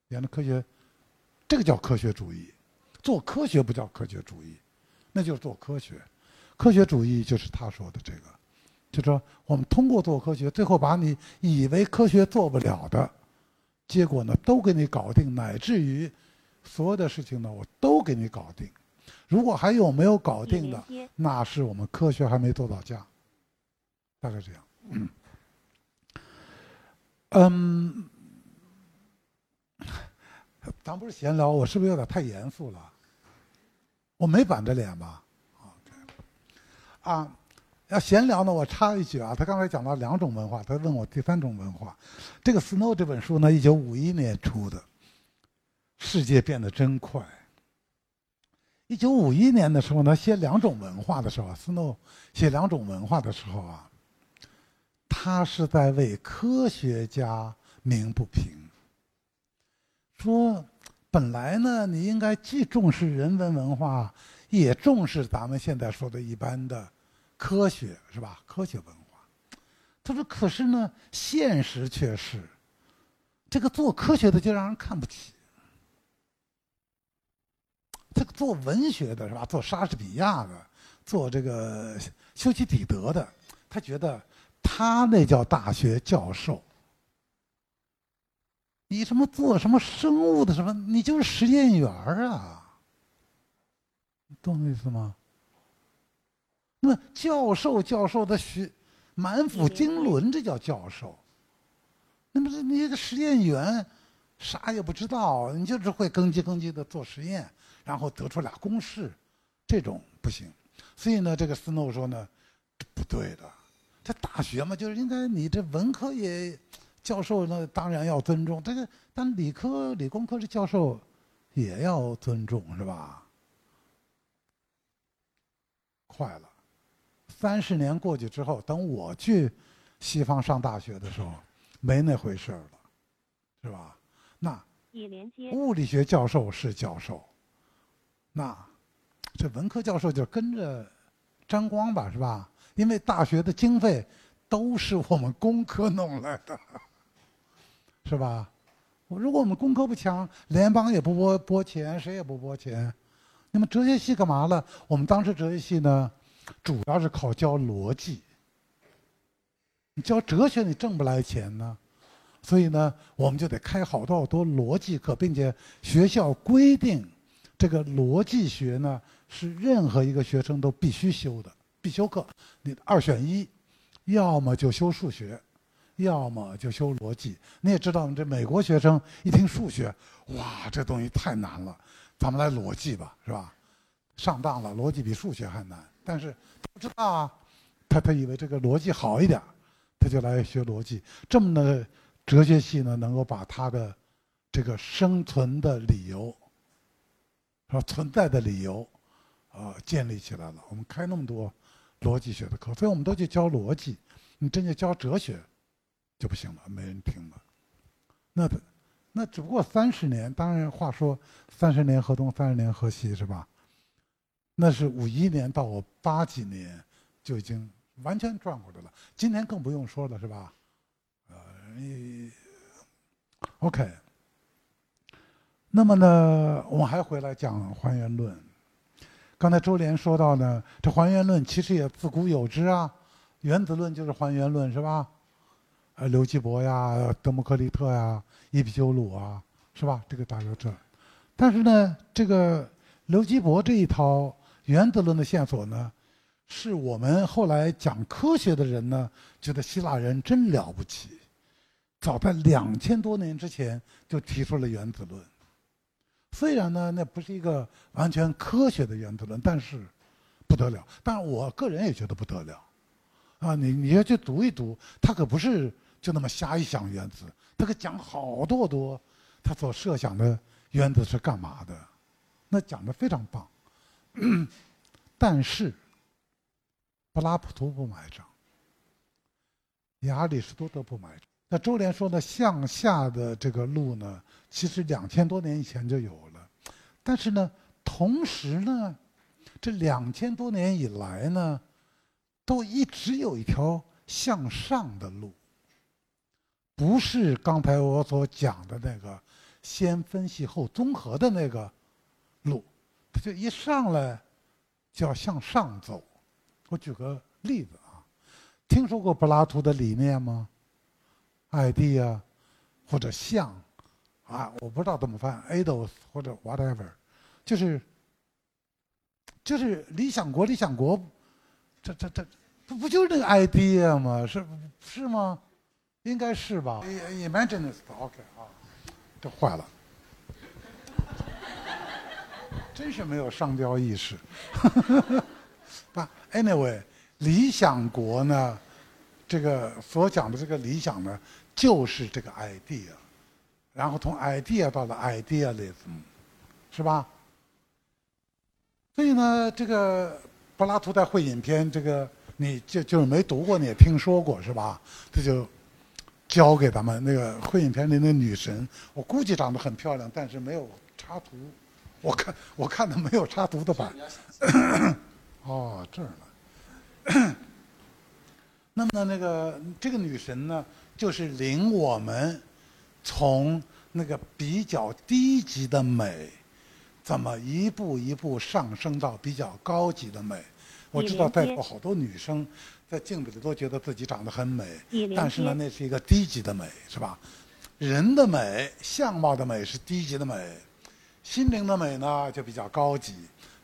沿着科学，这个叫科学主义，做科学不叫科学主义，那就是做科学。科学主义就是他说的这个，就说我们通过做科学，最后把你以为科学做不了的结果呢，都给你搞定，乃至于。所有的事情呢，我都给你搞定。如果还有没有搞定的，那是我们科学还没做到家。大概这样。嗯，咱不是闲聊，我是不是有点太严肃了？我没板着脸吧？啊，要闲聊呢，我插一句啊，他刚才讲到两种文化，他问我第三种文化。这个《Snow》这本书呢，一九五一年出的。世界变得真快。一九五一年的时候呢，写两种文化的时候，Snow 写两种文化的时候啊，他是在为科学家鸣不平。说本来呢，你应该既重视人文文化，也重视咱们现在说的一般的科学，是吧？科学文化。他说，可是呢，现实却是，这个做科学的就让人看不起。这个做文学的是吧？做莎士比亚的，做这个修昔底德的，他觉得他那叫大学教授。你什么做什么生物的什么？你就是实验员啊！懂我意思吗？那么教授教授的学满腹经纶，这叫教授。那么这你一个实验员，啥也不知道，你就只会吭叽吭叽的做实验。然后得出俩公式，这种不行。所以呢，这个斯诺说呢，不对的。这大学嘛，就是应该你这文科也教授那当然要尊重，这个但理科理工科的教授也要尊重，是吧？快了，三十年过去之后，等我去西方上大学的时候，没那回事儿了，是吧？那。物理学教授是教授，那这文科教授就跟着沾光吧，是吧？因为大学的经费都是我们工科弄来的，是吧？如果我们工科不强，联邦也不拨拨钱，谁也不拨钱。那么哲学系干嘛了？我们当时哲学系呢，主要是靠教逻辑。你教哲学，你挣不来钱呢，所以呢，我们就得开好多好多逻辑课，并且学校规定，这个逻辑学呢是任何一个学生都必须修的必修课。你二选一，要么就修数学，要么就修逻辑。你也知道，这美国学生一听数学，哇，这东西太难了。咱们来逻辑吧，是吧？上当了，逻辑比数学还难。但是不知道啊，他他以为这个逻辑好一点，他就来学逻辑。这么的哲学系呢，能够把他的这个生存的理由，是吧？存在的理由，啊，建立起来了。我们开那么多逻辑学的课，所以我们都去教逻辑。你真去教哲学，就不行了，没人听了。那。那只不过三十年，当然话说三十年河东，三十年河西，是吧？那是五一年到我八几年就已经完全转过来了。今年更不用说了，是吧？呃，OK。那么呢，我们还回来讲还原论。刚才周濂说到呢，这还原论其实也自古有之啊，原子论就是还原论，是吧？呃，刘基伯呀，德谟克利特呀。伊壁鸠鲁啊，是吧？这个大约这，但是呢，这个刘基伯这一套原子论的线索呢，是我们后来讲科学的人呢，觉得希腊人真了不起，早在两千多年之前就提出了原子论。虽然呢，那不是一个完全科学的原子论，但是不得了。但我个人也觉得不得了，啊，你你要去读一读，他可不是就那么瞎一想原子。他可讲好多多，他所设想的原子是干嘛的，那讲的非常棒。(clears throat) 但是，柏拉图不买账，亚里士多德不买账。那周濂说的向下的这个路呢，其实两千多年以前就有了，但是呢，同时呢，这两千多年以来呢，都一直有一条向上的路。不是刚才我所讲的那个先分析后综合的那个路，他就一上来就要向上走。我举个例子啊，听说过柏拉图的理念吗？idea 或者像啊，我不知道怎么翻，ados 或者 whatever，就是就是理想国，理想国，这这这不不就是那个 idea 吗？是是吗？应该是吧？Imaginist，OK 啊，这坏了，真是没有上交意识。(laughs) 不，Anyway，理想国呢，这个所讲的这个理想呢，就是这个 idea，然后从 idea 到了 idealism，是吧？所以呢，这个柏拉图在会影片，这个你就就是没读过，你也听说过是吧？这就。教给咱们那个会影片里那女神，我估计长得很漂亮，但是没有插图。我看我看的没有插图的版。(laughs) 哦，这儿呢。(coughs) 那么那个这个女神呢，就是领我们从那个比较低级的美，怎么一步一步上升到比较高级的美。我知道在座好多女生。在镜子里都觉得自己长得很美，但是呢，那是一个低级的美，是吧？人的美、相貌的美是低级的美，心灵的美呢就比较高级。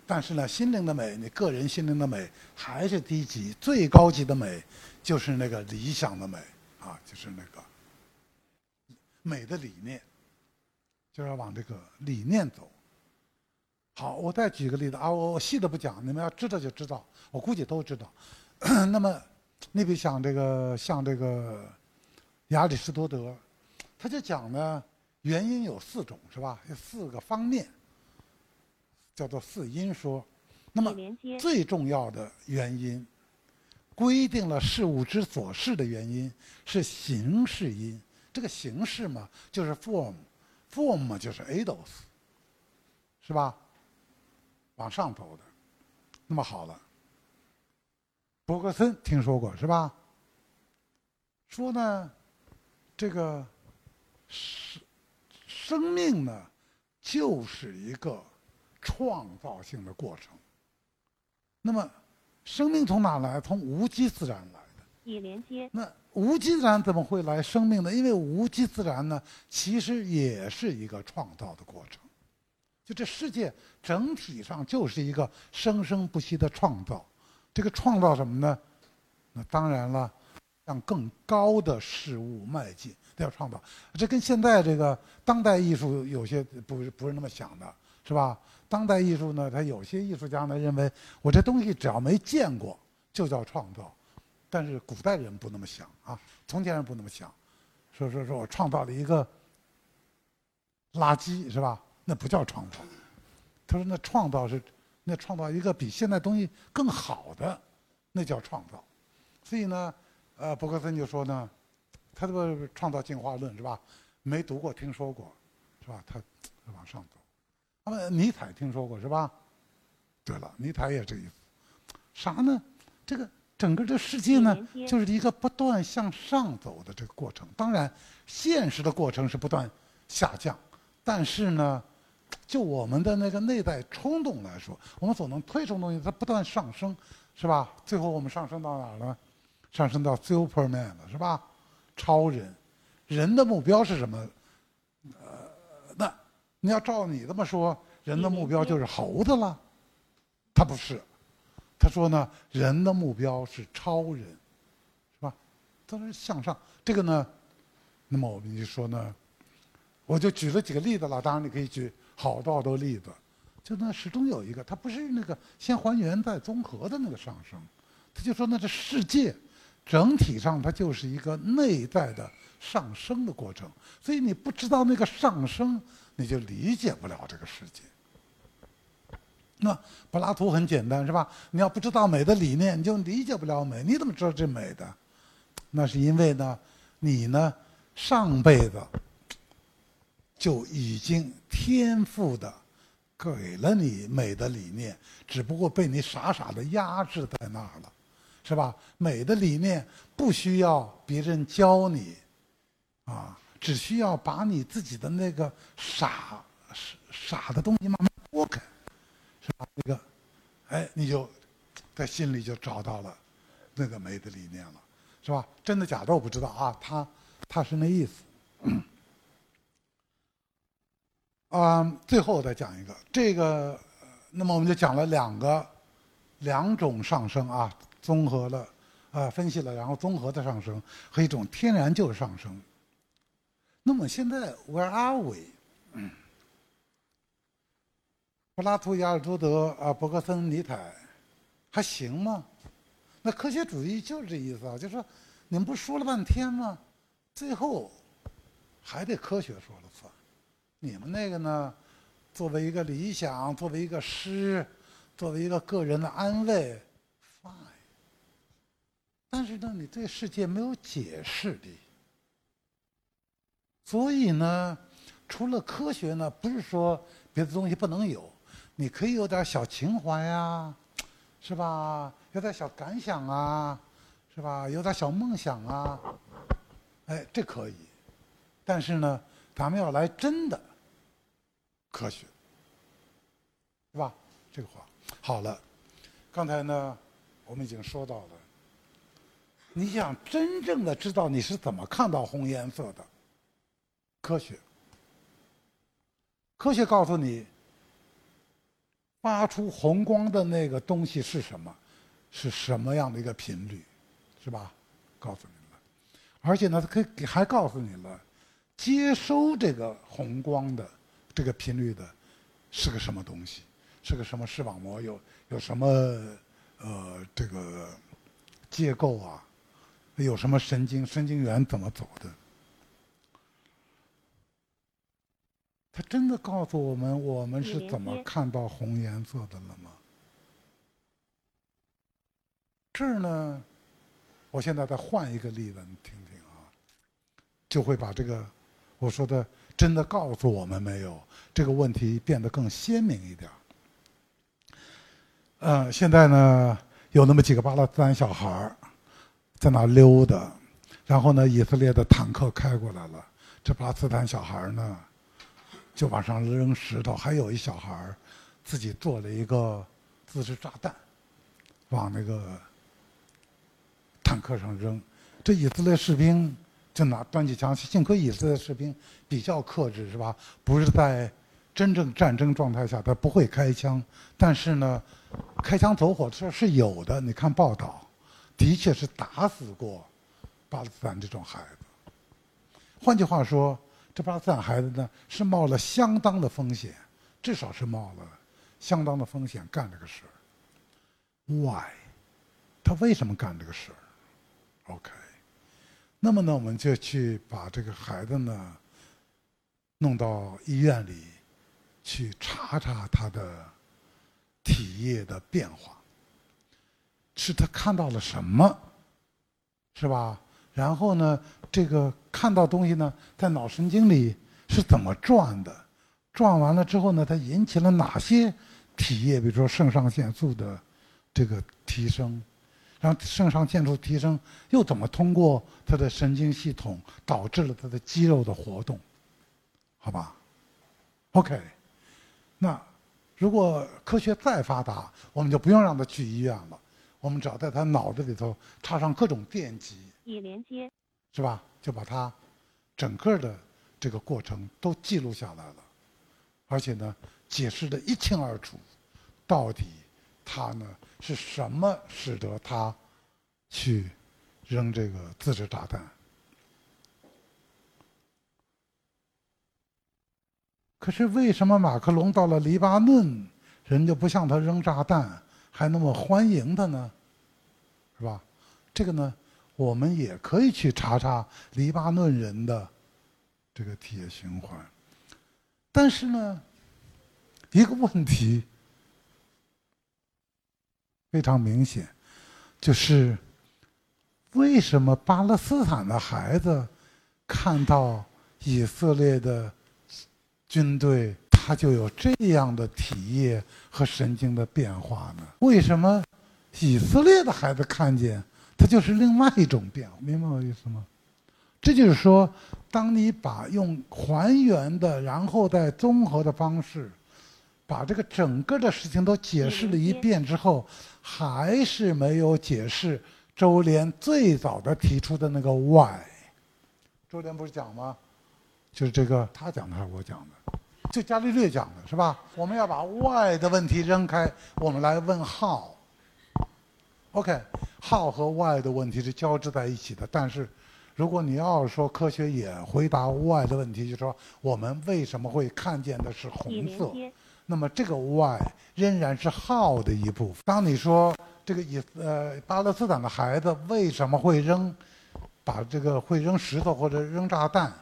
但是呢，心灵的美，你个人心灵的美还是低级。最高级的美就是那个理想的美啊，就是那个美的理念，就要往这个理念走。好，我再举个例子啊，我细的不讲，你们要知道就知道，我估计都知道。(clears throat) 那么，你比如像这个像这个亚里士多德，他就讲呢，原因有四种是吧？有四个方面，叫做四因说。那么最重要的原因，规定了事物之所是的原因是形式因。这个形式嘛，就是 form，form 嘛就是 eidos，是吧？往上走的。那么好了。伯格森听说过是吧？说呢，这个生生命呢，就是一个创造性的过程。那么，生命从哪来？从无机自然来的。已连接。那无机自然怎么会来生命呢？因为无机自然呢，其实也是一个创造的过程。就这世界整体上就是一个生生不息的创造。这个创造什么呢？那当然了，向更高的事物迈进，都要创造。这跟现在这个当代艺术有些不是不是那么想的，是吧？当代艺术呢，他有些艺术家呢认为，我这东西只要没见过就叫创造。但是古代人不那么想啊，从前人不那么想，说说说我创造了一个垃圾，是吧？那不叫创造。他说那创造是。那创造一个比现在东西更好的，那叫创造。所以呢，呃，伯克森就说呢，他这个创造进化论是吧？没读过，听说过，是吧？他往上走。那么尼采听说过是吧？对了，尼采也这意思。啥呢？这个整个这世界呢，就是一个不断向上走的这个过程。当然，现实的过程是不断下降，但是呢。就我们的那个内在冲动来说，我们所能推崇东西，它不断上升，是吧？最后我们上升到哪儿了？上升到 Superman 了，是吧？超人，人的目标是什么？呃，那你要照你这么说，人的目标就是猴子了？他不是，他说呢，人的目标是超人，是吧？都是向上。这个呢，那么我们就说呢，我就举了几个例子了，当然你可以举。好多好多例子，就那始终有一个，它不是那个先还原再综合的那个上升，他就说那这世界整体上它就是一个内在的上升的过程，所以你不知道那个上升，你就理解不了这个世界。那柏拉图很简单是吧？你要不知道美的理念，你就理解不了美。你怎么知道这美的？那是因为呢，你呢上辈子。就已经天赋的给了你美的理念，只不过被你傻傻的压制在那儿了，是吧？美的理念不需要别人教你，啊，只需要把你自己的那个傻傻的东西慢慢拨开，是吧？那个，哎，你就在心里就找到了那个美的理念了，是吧？真的假的我不知道啊，他他是那意思。啊，最后再讲一个，这个，那么我们就讲了两个，两种上升啊，综合了，啊，分析了，然后综合的上升和一种天然就是上升。那么现在 Where are we？柏拉图、亚里士多德啊，伯克森、尼采，还行吗？那科学主义就是这意思啊，就是说，你们不说了半天吗？最后还得科学说了算。你们那个呢？作为一个理想，作为一个诗，作为一个个人的安慰，fine。但是呢，你对世界没有解释力。所以呢，除了科学呢，不是说别的东西不能有，你可以有点小情怀呀，是吧？有点小感想啊，是吧？有点小梦想啊，哎，这可以。但是呢，咱们要来真的。科学，是吧？这个话好了。刚才呢，我们已经说到了。你想真正的知道你是怎么看到红颜色的？科学，科学告诉你，发出红光的那个东西是什么？是什么样的一个频率？是吧？告诉你了。而且呢，它可以还告诉你了，接收这个红光的。这个频率的是个什么东西？是个什么视网膜？有有什么呃这个结构啊？有什么神经，神经元怎么走的。他真的告诉我们，我们是怎么看到红颜色的了吗？这儿呢，我现在再换一个例子，你听听啊，就会把这个我说的真的告诉我们没有这个问题变得更鲜明一点。呃，现在呢，有那么几个巴勒斯坦小孩儿在那溜达，然后呢，以色列的坦克开过来了，这巴勒斯坦小孩儿呢。就往上扔石头，还有一小孩儿自己做了一个自制炸弹，往那个坦克上扔。这以色列士兵就拿端起枪，幸亏以色列士兵比较克制，是吧？不是在真正战争状态下，他不会开枪。但是呢，开枪走火的事是有的。你看报道，的确是打死过巴勒斯坦这种孩子。换句话说。这巴勒斯坦孩子呢，是冒了相当的风险，至少是冒了相当的风险干这个事儿。Why？他为什么干这个事儿？OK。那么呢，我们就去把这个孩子呢弄到医院里去查查他的体液的变化，是他看到了什么，是吧？然后呢，这个看到东西呢，在脑神经里是怎么转的？转完了之后呢，它引起了哪些体液？比如说肾上腺素的这个提升，然后肾上腺素提升又怎么通过他的神经系统导致了他的肌肉的活动？好吧？OK，那如果科学再发达，我们就不用让他去医院了，我们只要在他脑子里头插上各种电极。已连接，是吧？就把他整个的这个过程都记录下来了，而且呢，解释的一清二楚，到底他呢是什么使得他去扔这个自制炸弹？可是为什么马克龙到了黎巴嫩，人就不向他扔炸弹，还那么欢迎他呢？是吧？这个呢？我们也可以去查查黎巴嫩人的这个铁循环，但是呢，一个问题非常明显，就是为什么巴勒斯坦的孩子看到以色列的军队，他就有这样的体液和神经的变化呢？为什么以色列的孩子看见？他就是另外一种变化，明白我意思吗？这就是说，当你把用还原的，然后再综合的方式，把这个整个的事情都解释了一遍之后，还是没有解释周濂最早的提出的那个 why。周濂不是讲吗？就是这个，他讲的还是我讲的？就伽利略讲的是吧？我们要把 why 的问题扔开，我们来问 how。OK，how 和 why 的问题是交织在一起的。但是，如果你要说科学也回答 why 的问题，就是说我们为什么会看见的是红色？那么这个 why 仍然是 how 的一部分。当你说这个以呃巴勒斯坦的孩子为什么会扔，把这个会扔石头或者扔炸弹，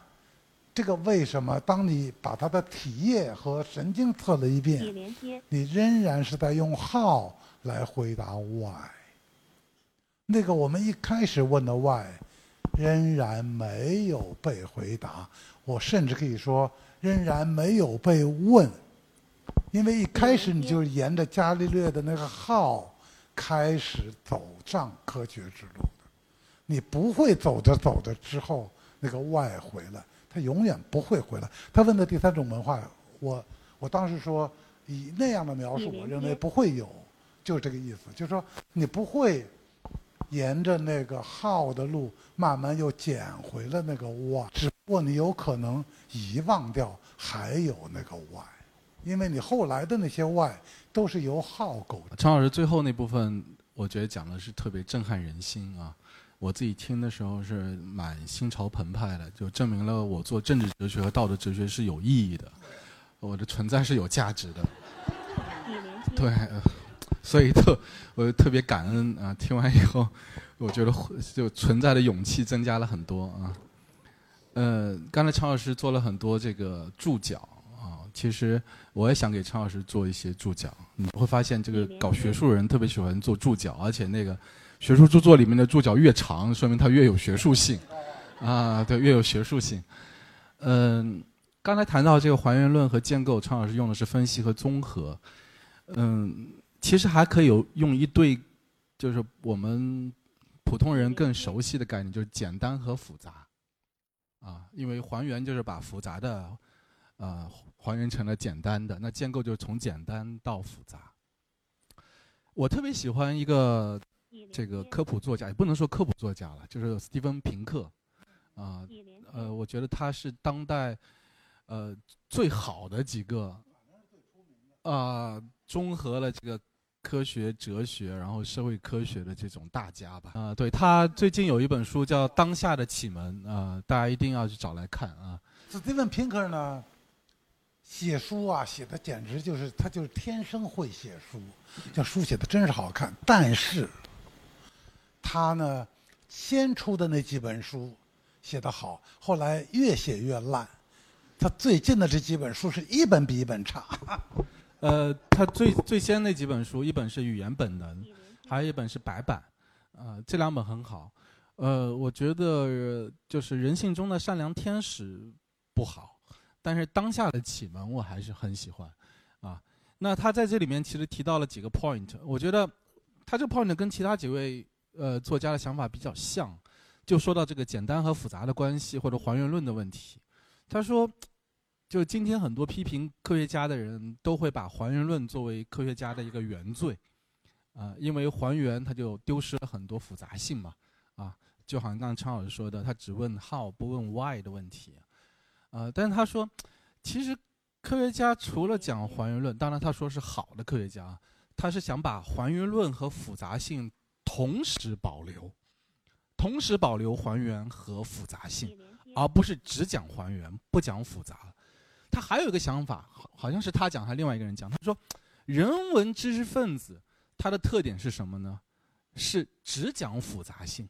这个为什么？当你把他的体液和神经测了一遍，你仍然是在用 how 来回答 why。那个我们一开始问的 why，仍然没有被回答。我甚至可以说，仍然没有被问，因为一开始你就沿着伽利略的那个号开始走上科学之路的，你不会走着走着之后那个 Y 回来，他永远不会回来。他问的第三种文化，我我当时说以那样的描述，我认为不会有，就是这个意思，就是说你不会。沿着那个号的路，慢慢又捡回了那个 Y，只不过你有可能遗忘掉还有那个 Y 因为你后来的那些 why 都是由 how 构的。陈老师最后那部分，我觉得讲的是特别震撼人心啊！我自己听的时候是蛮心潮澎湃的，就证明了我做政治哲学和道德哲学是有意义的，我的存在是有价值的。对。所以特我特别感恩啊！听完以后，我觉得就存在的勇气增加了很多啊。呃，刚才常老师做了很多这个注脚啊，其实我也想给陈老师做一些注脚。你会发现，这个搞学术的人特别喜欢做注脚，而且那个学术著作里面的注脚越长，说明它越有学术性啊，对，越有学术性。嗯，刚才谈到这个还原论和建构，陈老师用的是分析和综合。嗯，其实还可以有用一对，就是我们普通人更熟悉的概念，就是简单和复杂。啊，因为还原就是把复杂的，呃，还原成了简单的。那建构就是从简单到复杂。我特别喜欢一个这个科普作家，也不能说科普作家了，就是斯蒂芬平克。啊，呃，我觉得他是当代，呃，最好的几个，啊，综合了这个。科学、哲学，然后社会科学的这种大家吧。啊，对他最近有一本书叫《当下的启蒙》啊，大家一定要去找来看啊。斯蒂芬·平克呢，写书啊，写的简直就是他就是天生会写书，这书写的真是好看。但是，他呢，先出的那几本书写得好，后来越写越烂。他最近的这几本书是一本比一本差。(laughs) 呃，他最最先那几本书，一本是《语言本能》，还有一本是《白板》，呃，这两本很好。呃，我觉得就是人性中的善良天使不好，但是当下的启蒙我还是很喜欢，啊。那他在这里面其实提到了几个 point，我觉得他这个 point 跟其他几位呃作家的想法比较像，就说到这个简单和复杂的关系或者还原论的问题。他说。就今天很多批评科学家的人都会把还原论作为科学家的一个原罪，啊，因为还原它就丢失了很多复杂性嘛，啊，就好像刚刚昌老师说的，他只问 how 不问 why 的问题，啊，但是他说，其实科学家除了讲还原论，当然他说是好的科学家，他是想把还原论和复杂性同时保留，同时保留还原和复杂性，而不是只讲还原不讲复杂。他还有一个想法，好好像是他讲，还另外一个人讲。他说，人文知识分子他的特点是什么呢？是只讲复杂性，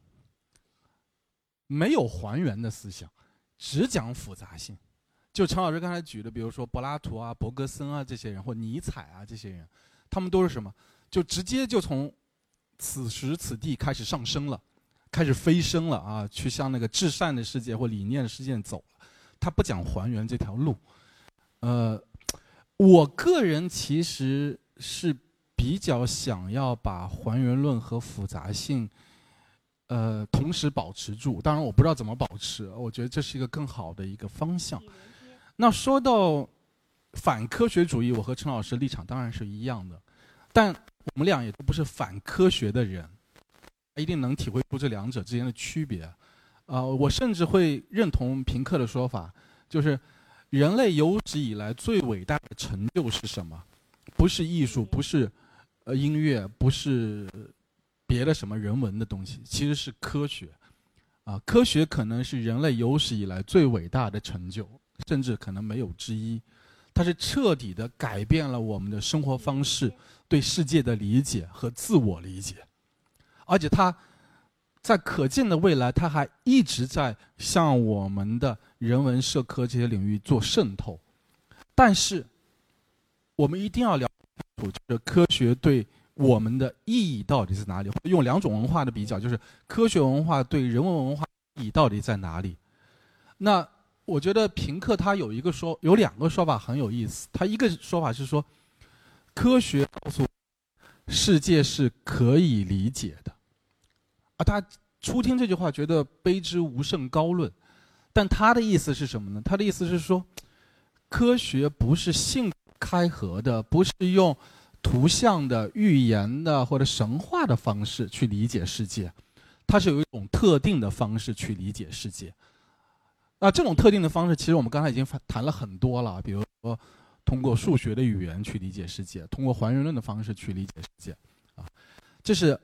没有还原的思想，只讲复杂性。就陈老师刚才举的，比如说柏拉图啊、柏格森啊这些人，或尼采啊这些人，他们都是什么？就直接就从此时此地开始上升了，开始飞升了啊，去向那个至善的世界或理念的世界走了。他不讲还原这条路。呃，我个人其实是比较想要把还原论和复杂性，呃，同时保持住。当然，我不知道怎么保持，我觉得这是一个更好的一个方向。那说到反科学主义，我和陈老师立场当然是一样的，但我们俩也都不是反科学的人，一定能体会出这两者之间的区别。呃，我甚至会认同平克的说法，就是。人类有史以来最伟大的成就是什么？不是艺术，不是呃音乐，不是别的什么人文的东西，其实是科学。啊，科学可能是人类有史以来最伟大的成就，甚至可能没有之一。它是彻底的改变了我们的生活方式、对世界的理解和自我理解，而且它。在可见的未来，它还一直在向我们的人文社科这些领域做渗透。但是，我们一定要了解清楚，这科学对我们的意义到底在哪里？用两种文化的比较，就是科学文化对人文文化意义到底在哪里？那我觉得平克他有一个说，有两个说法很有意思。他一个说法是说，科学告诉世界是可以理解的。啊，他初听这句话觉得卑之无甚高论，但他的意思是什么呢？他的意思是说，科学不是性开合的，不是用图像的、预言的或者神话的方式去理解世界，它是有一种特定的方式去理解世界。那，这种特定的方式，其实我们刚才已经谈了很多了，比如说通过数学的语言去理解世界，通过还原论的方式去理解世界，啊，这是。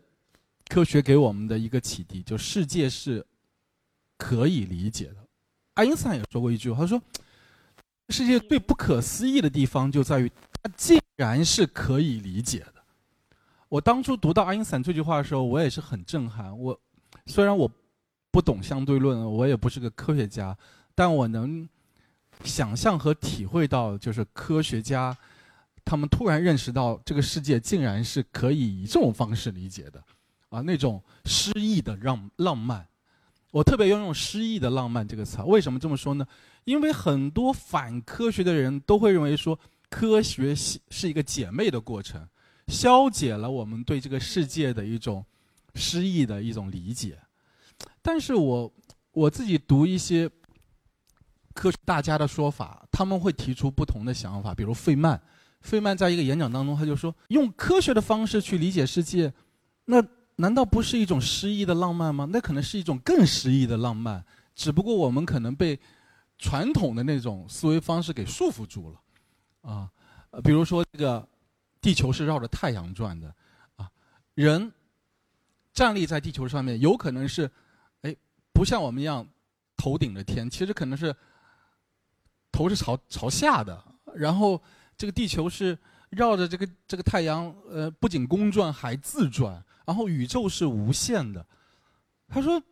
科学给我们的一个启迪，就世界是可以理解的。爱因斯坦也说过一句话，他说：“世界最不可思议的地方就在于它竟然是可以理解的。”我当初读到爱因斯坦这句话的时候，我也是很震撼。我虽然我不懂相对论，我也不是个科学家，但我能想象和体会到，就是科学家他们突然认识到这个世界竟然是可以以这种方式理解的，啊，那种诗意的浪浪漫。我特别要用“诗意的浪漫”这个词，为什么这么说呢？因为很多反科学的人都会认为说，科学是是一个姐妹的过程，消解了我们对这个世界的一种诗意的一种理解。但是我我自己读一些科大家的说法，他们会提出不同的想法。比如费曼，费曼在一个演讲当中，他就说，用科学的方式去理解世界，那。难道不是一种诗意的浪漫吗？那可能是一种更诗意的浪漫，只不过我们可能被传统的那种思维方式给束缚住了，啊，比如说这个地球是绕着太阳转的，啊，人站立在地球上面，有可能是，哎，不像我们一样头顶着天，其实可能是头是朝朝下的，然后这个地球是绕着这个这个太阳，呃，不仅公转还自转。然后宇宙是无限的，他说，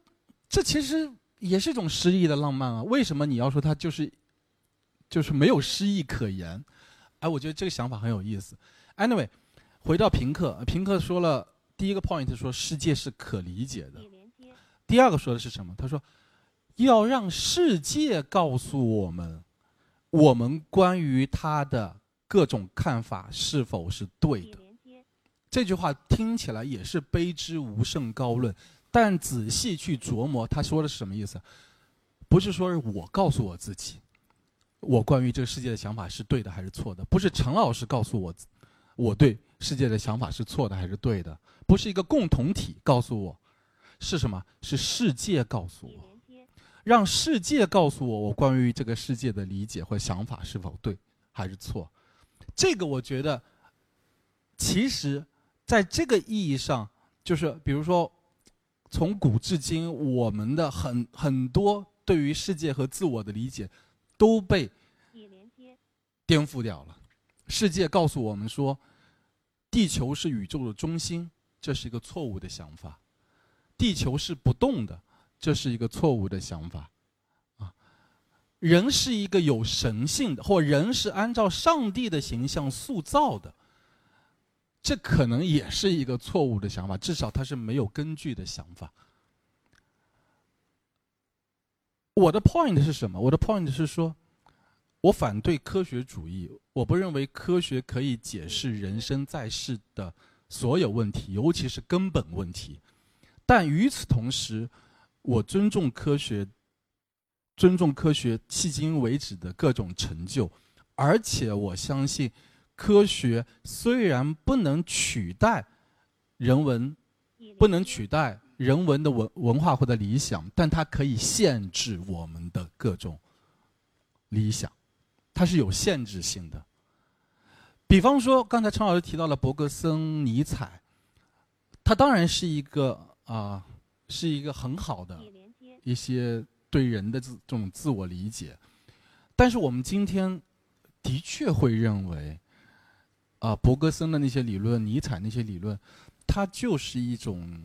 这其实也是一种诗意的浪漫啊。为什么你要说它就是，就是没有诗意可言？哎，我觉得这个想法很有意思。Anyway，回到平克，平克说了第一个 point，说世界是可理解的。第二个说的是什么？他说，要让世界告诉我们，我们关于他的各种看法是否是对的。这句话听起来也是卑之无甚高论，但仔细去琢磨，他说的是什么意思？不是说是我告诉我自己，我关于这个世界的想法是对的还是错的？不是陈老师告诉我，我对世界的想法是错的还是对的？不是一个共同体告诉我，是什么？是世界告诉我，让世界告诉我，我关于这个世界的理解或想法是否对还是错？这个我觉得，其实。在这个意义上，就是比如说，从古至今，我们的很很多对于世界和自我的理解，都被颠覆掉了。世界告诉我们说，地球是宇宙的中心，这是一个错误的想法；地球是不动的，这是一个错误的想法。啊，人是一个有神性的，或人是按照上帝的形象塑造的。这可能也是一个错误的想法，至少它是没有根据的想法。我的 point 是什么？我的 point 是说，我反对科学主义，我不认为科学可以解释人生在世的所有问题，尤其是根本问题。但与此同时，我尊重科学，尊重科学迄今为止的各种成就，而且我相信。科学虽然不能取代人文，不能取代人文的文文化或者理想，但它可以限制我们的各种理想，它是有限制性的。比方说，刚才陈老师提到了伯格森、尼采，他当然是一个啊，是一个很好的一些对人的这这种自我理解，但是我们今天的确会认为。啊，伯格森的那些理论，尼采那些理论，它就是一种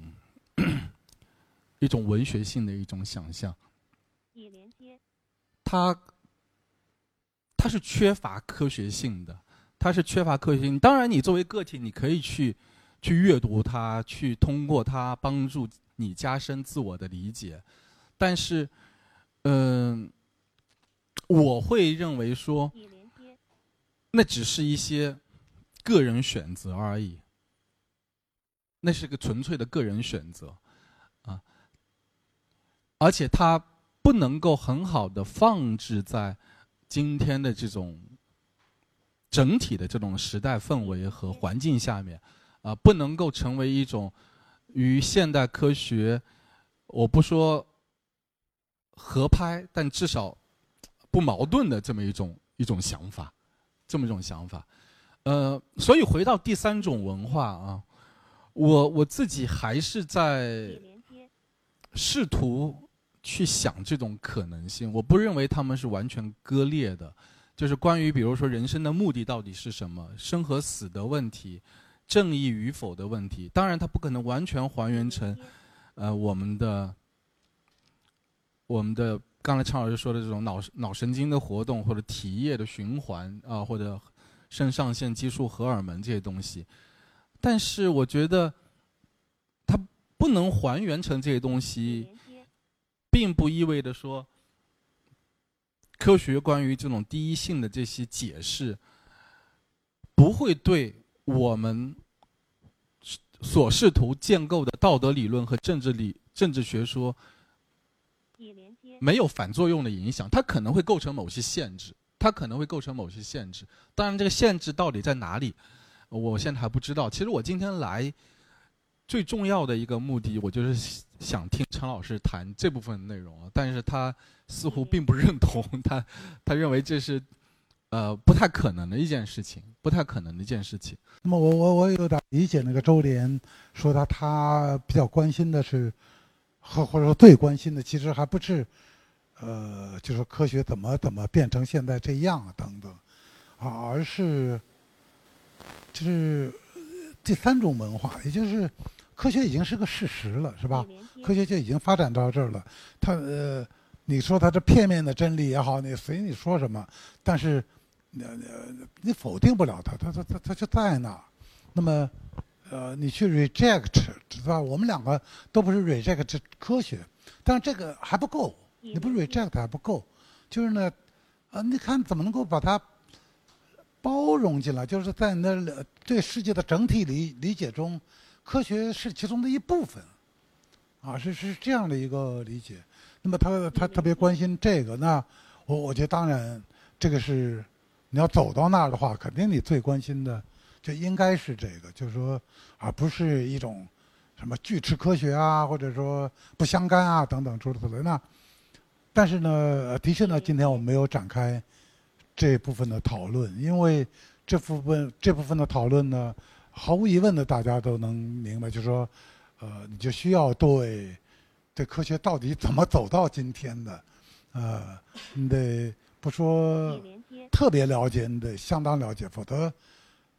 (clears throat) 一种文学性的一种想象。连接。它它是缺乏科学性的，它是缺乏科学性。当然，你作为个体，你可以去去阅读它，去通过它帮助你加深自我的理解。但是，嗯，我会认为说，那只是一些。个人选择而已，那是个纯粹的个人选择，啊，而且它不能够很好的放置在今天的这种整体的这种时代氛围和环境下面，啊，不能够成为一种与现代科学，我不说合拍，但至少不矛盾的这么一种一种想法，这么一种想法。呃，所以回到第三种文化啊，我我自己还是在试图去想这种可能性。我不认为他们是完全割裂的，就是关于比如说人生的目的到底是什么，生和死的问题，正义与否的问题。当然，它不可能完全还原成，呃，我们的我们的刚才常老师说的这种脑脑神经的活动或者体液的循环啊，或者肾上腺激素、荷尔蒙这些东西。但是，我觉得它不能还原成这些东西，并不意味着说科学关于这种第一性的这些解释不会对我们所试图建构的道德理论和政治理政治学说没有反作用的影响。它可能会构成某些限制，它可能会构成某些限制。当然，这个限制到底在哪里？我现在还不知道。其实我今天来最重要的一个目的，我就是想听陈老师谈这部分内容啊。但是他似乎并不认同，他他认为这是呃不太可能的一件事情，不太可能的一件事情。那么我我我有点理解那个周濂说他他比较关心的是，或或者说最关心的，其实还不是呃，就是科学怎么怎么变成现在这样啊等等啊，而是。就是第三种文化，也就是科学已经是个事实了，是吧？科学就已经发展到这儿了。它呃，你说它是片面的真理也好，你随你说什么，但是呃呃，你否定不了它，它它它它就在那。那么呃，你去 reject 是吧？我们两个都不是 reject 科学，但是这个还不够，你不 reject 还不够。就是呢，呃，你看怎么能够把它。包容进来，就是在那对世界的整体理理解中，科学是其中的一部分，啊，是是这样的一个理解。那么他他特别关心这个，那我我觉得当然这个是你要走到那儿的话，肯定你最关心的就应该是这个，就是说，而不是一种什么拒斥科学啊，或者说不相干啊等等诸如此类。那但是呢，的确呢，今天我们没有展开。这部分的讨论，因为这部分这部分的讨论呢，毫无疑问的，大家都能明白，就是说，呃，你就需要对这科学到底怎么走到今天的，呃，你得不说特别了解，你得相当了解，否则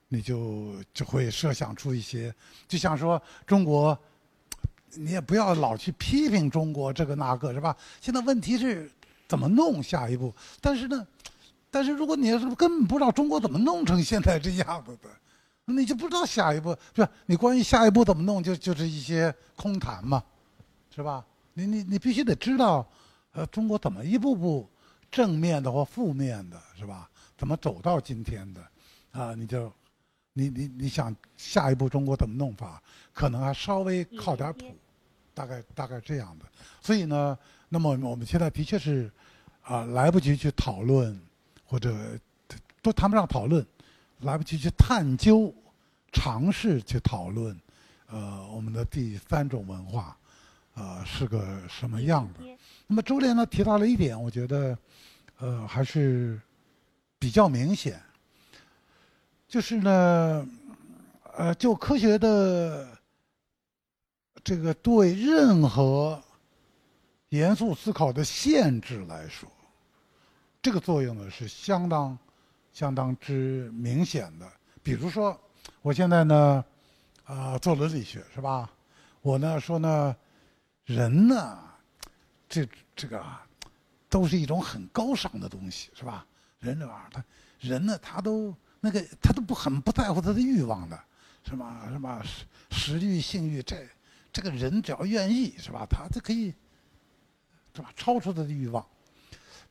你就就会设想出一些，就像说中国，你也不要老去批评中国这个那个，是吧？现在问题是怎么弄下一步，但是呢？但是如果你要是根本不知道中国怎么弄成现在这样子的，(laughs) 你就不知道下一步，是吧？你关于下一步怎么弄，就就是一些空谈嘛，是吧？你你你必须得知道，呃，中国怎么一步步正面的或负面的，是吧？怎么走到今天的，啊，你就，你你你想下一步中国怎么弄法，可能还稍微靠点谱，大概大概这样的。所以呢，那么我们现在的确是，啊，来不及去讨论。或者都谈不上讨论，来不及去探究、尝试去讨论，呃，我们的第三种文化，呃，是个什么样的？那么周濂呢提到了一点，我觉得，呃，还是比较明显，就是呢，呃，就科学的这个对任何严肃思考的限制来说。这个作用呢是相当、相当之明显的。比如说，我现在呢，啊，做伦理学是吧？我呢说呢，人呢，这这个都是一种很高尚的东西是吧？人这玩意儿，他人呢，他都那个他都不很不在乎他的欲望的，是吧？是吧？食食欲、性欲，这这个人只要愿意是吧？他就可以，是吧？超出他的欲望。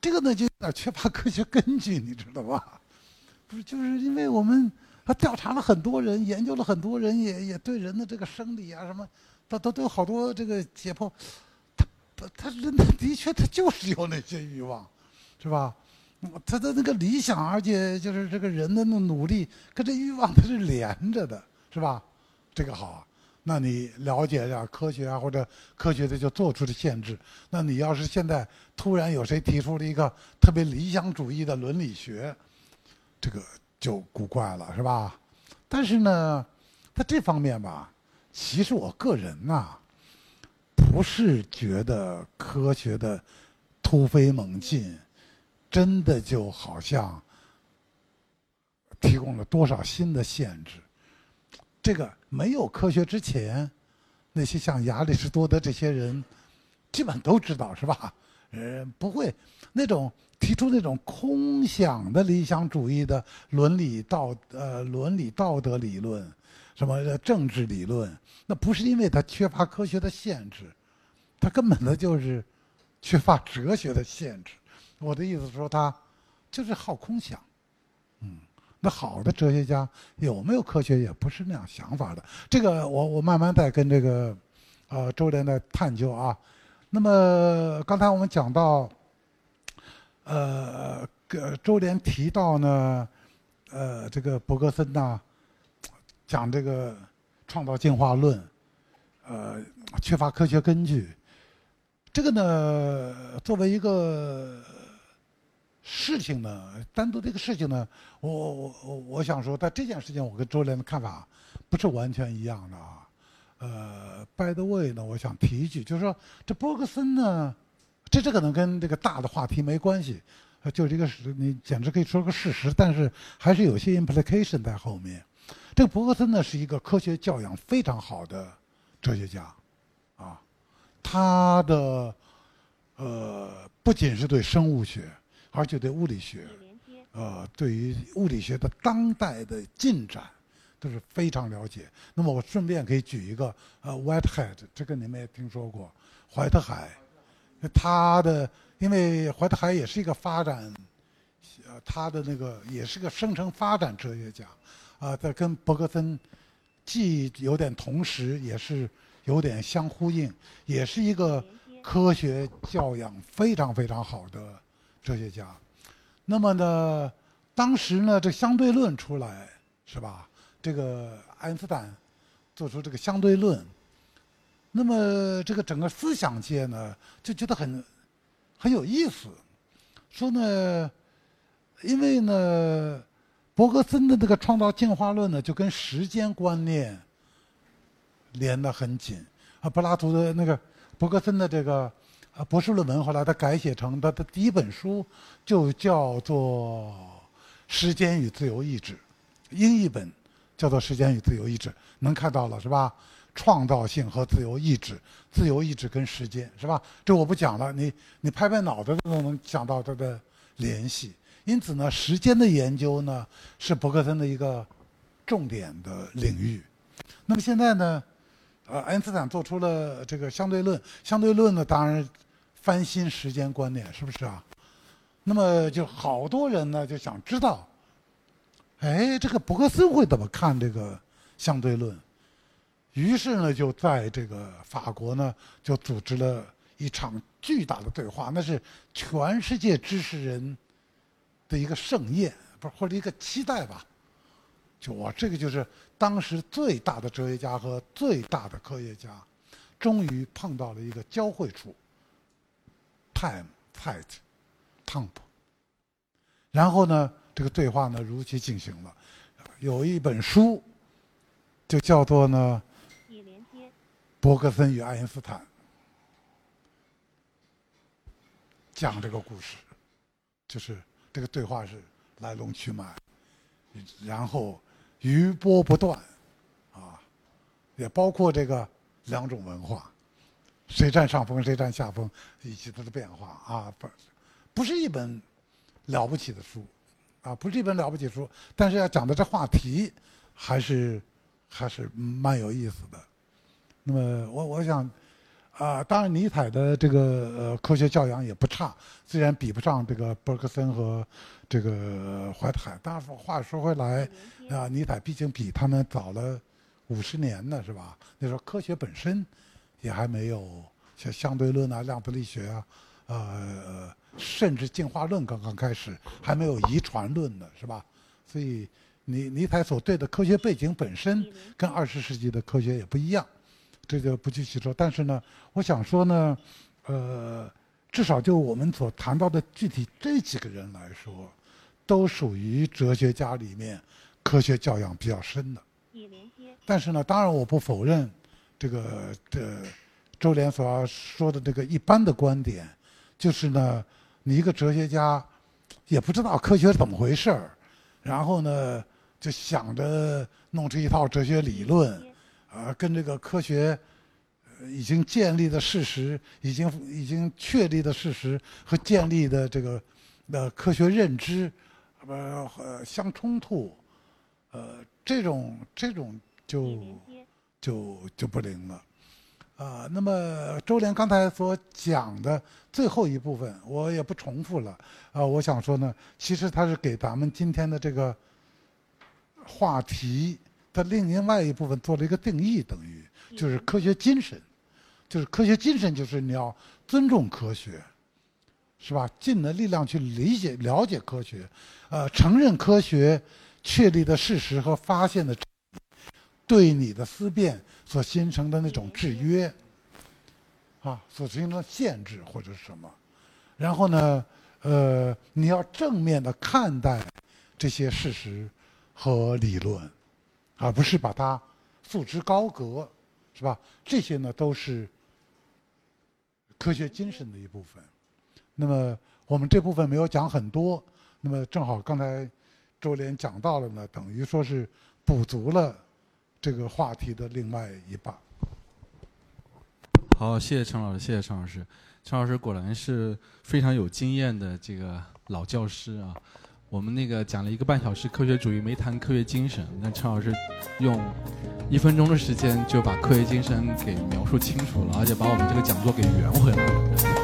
这个呢就有点缺乏科学根据，你知道吧？(laughs) 不是，就是因为我们他调查了很多人，研究了很多人，也也对人的这个生理啊什么，他都都有好多这个解剖。他他他人的确他就是有那些欲望，是吧？他的那个理想，而且就是这个人的那努力跟这欲望它是连着的，是吧？这个好。那你了解一下科学啊，或者科学的就做出的限制。那你要是现在突然有谁提出了一个特别理想主义的伦理学，这个就古怪了，是吧？但是呢，在这方面吧，其实我个人呐，不是觉得科学的突飞猛进，真的就好像提供了多少新的限制。这个没有科学之前，那些像亚里士多德这些人，基本都知道是吧？呃，不会那种提出那种空想的理想主义的伦理道呃伦理道德理论，什么政治理论，那不是因为他缺乏科学的限制，他根本的就是缺乏哲学的限制。我的意思是说，他就是好空想，好的哲学家有没有科学也不是那样想法的。这个我我慢慢再跟这个，呃，周连的探究啊。那么刚才我们讲到，呃，周连提到呢，呃，这个伯格森呐，讲这个创造进化论，呃，缺乏科学根据。这个呢，作为一个。事情呢，单独这个事情呢，我我我我想说，在这件事情，我跟周连的看法不是完全一样的啊。呃，by the way 呢，我想提一句，就是说这波格森呢，这这可能跟这个大的话题没关系，就这个是你简直可以说个事实，但是还是有些 implication 在后面。这个伯格森呢，是一个科学教养非常好的哲学家，啊，他的呃不仅是对生物学。而且对物理学，呃，对于物理学的当代的进展都是非常了解。那么我顺便可以举一个，呃，Whitehead，这个你们也听说过，怀特海，他的因为怀特海也是一个发展，呃，他的那个也是个生成发展哲学家，啊，在跟伯格森既有点同时，也是有点相呼应，也是一个科学教养非常非常好的。哲学家，那么呢，当时呢，这相对论出来是吧？这个爱因斯坦做出这个相对论，那么这个整个思想界呢就觉得很很有意思，说呢，因为呢，伯格森的这个创造进化论呢就跟时间观念连得很紧啊，柏拉图的那个伯格森的这个。啊，博士论文后来他改写成他的第一本书，就叫做《时间与自由意志》，英译本叫做《时间与自由意志》，能看到了是吧？创造性和自由意志，自由意志跟时间是吧？这我不讲了，你你拍拍脑袋都能想到它的联系。因此呢，时间的研究呢是伯克森的一个重点的领域。那么现在呢，呃，爱因斯坦做出了这个相对论，相对论呢当然。翻新时间观念是不是啊？那么就好多人呢就想知道，哎，这个伯克森会怎么看这个相对论？于是呢，就在这个法国呢就组织了一场巨大的对话，那是全世界知识人的一个盛宴，不是或者一个期待吧？就我这个就是当时最大的哲学家和最大的科学家，终于碰到了一个交汇处。Time, tight, temp。然后呢，这个对话呢如期进行了。有一本书，就叫做呢，伯格森与爱因斯坦，讲这个故事，就是这个对话是来龙去脉，然后余波不断，啊，也包括这个两种文化。谁占上风，谁占下风，以及它的变化啊，不，不是一本了不起的书，啊，不是一本了不起书，但是要讲的这话题，还是还是蛮有意思的。那么我我想，啊，当然尼采的这个呃科学教养也不差，虽然比不上这个伯克森和这个怀特海，但是话说回来，啊，尼采毕竟比他们早了五十年呢，是吧？那时候科学本身。也还没有像相对论啊、量子力学啊，呃，甚至进化论刚刚开始，还没有遗传论呢，是吧？所以，尼尼采所对的科学背景本身跟二十世纪的科学也不一样，这就不计细说。但是呢，我想说呢，呃，至少就我们所谈到的具体这几个人来说，都属于哲学家里面科学教养比较深的。但是呢，当然我不否认。这个这周濂所说的这个一般的观点，就是呢，你一个哲学家也不知道科学是怎么回事儿，然后呢，就想着弄出一套哲学理论，啊，跟这个科学已经建立的事实、已经已经确立的事实和建立的这个呃科学认知，呃呃相冲突，呃，这种这种就就就不灵了。啊，那么周濂刚才所讲的最后一部分，我也不重复了。啊，我想说呢，其实他是给咱们今天的这个话题的另外一部分做了一个定义，等于就是科学精神，就是科学精神就是你要尊重科学，是吧？尽了力量去理解、了解科学，呃，承认科学确立的事实和发现的对你的思辨所形成的那种制约，啊，所形成的限制或者是什么，然后呢，呃，你要正面的看待这些事实和理论，而不是把它束之高阁，是吧？这些呢都是科学精神的一部分。那么我们这部分没有讲很多，那么正好刚才周连讲到了呢，等于说是补足了这个话题的另外一半。好，谢谢陈老师，谢谢陈老师。陈老师果然是非常有经验的这个老教师啊。我们那个讲了一个半小时科学主义，没谈科学精神。那陈老师用一分钟的时间就把科学精神给描述清楚了，而且把我们这个讲座给圆回来了。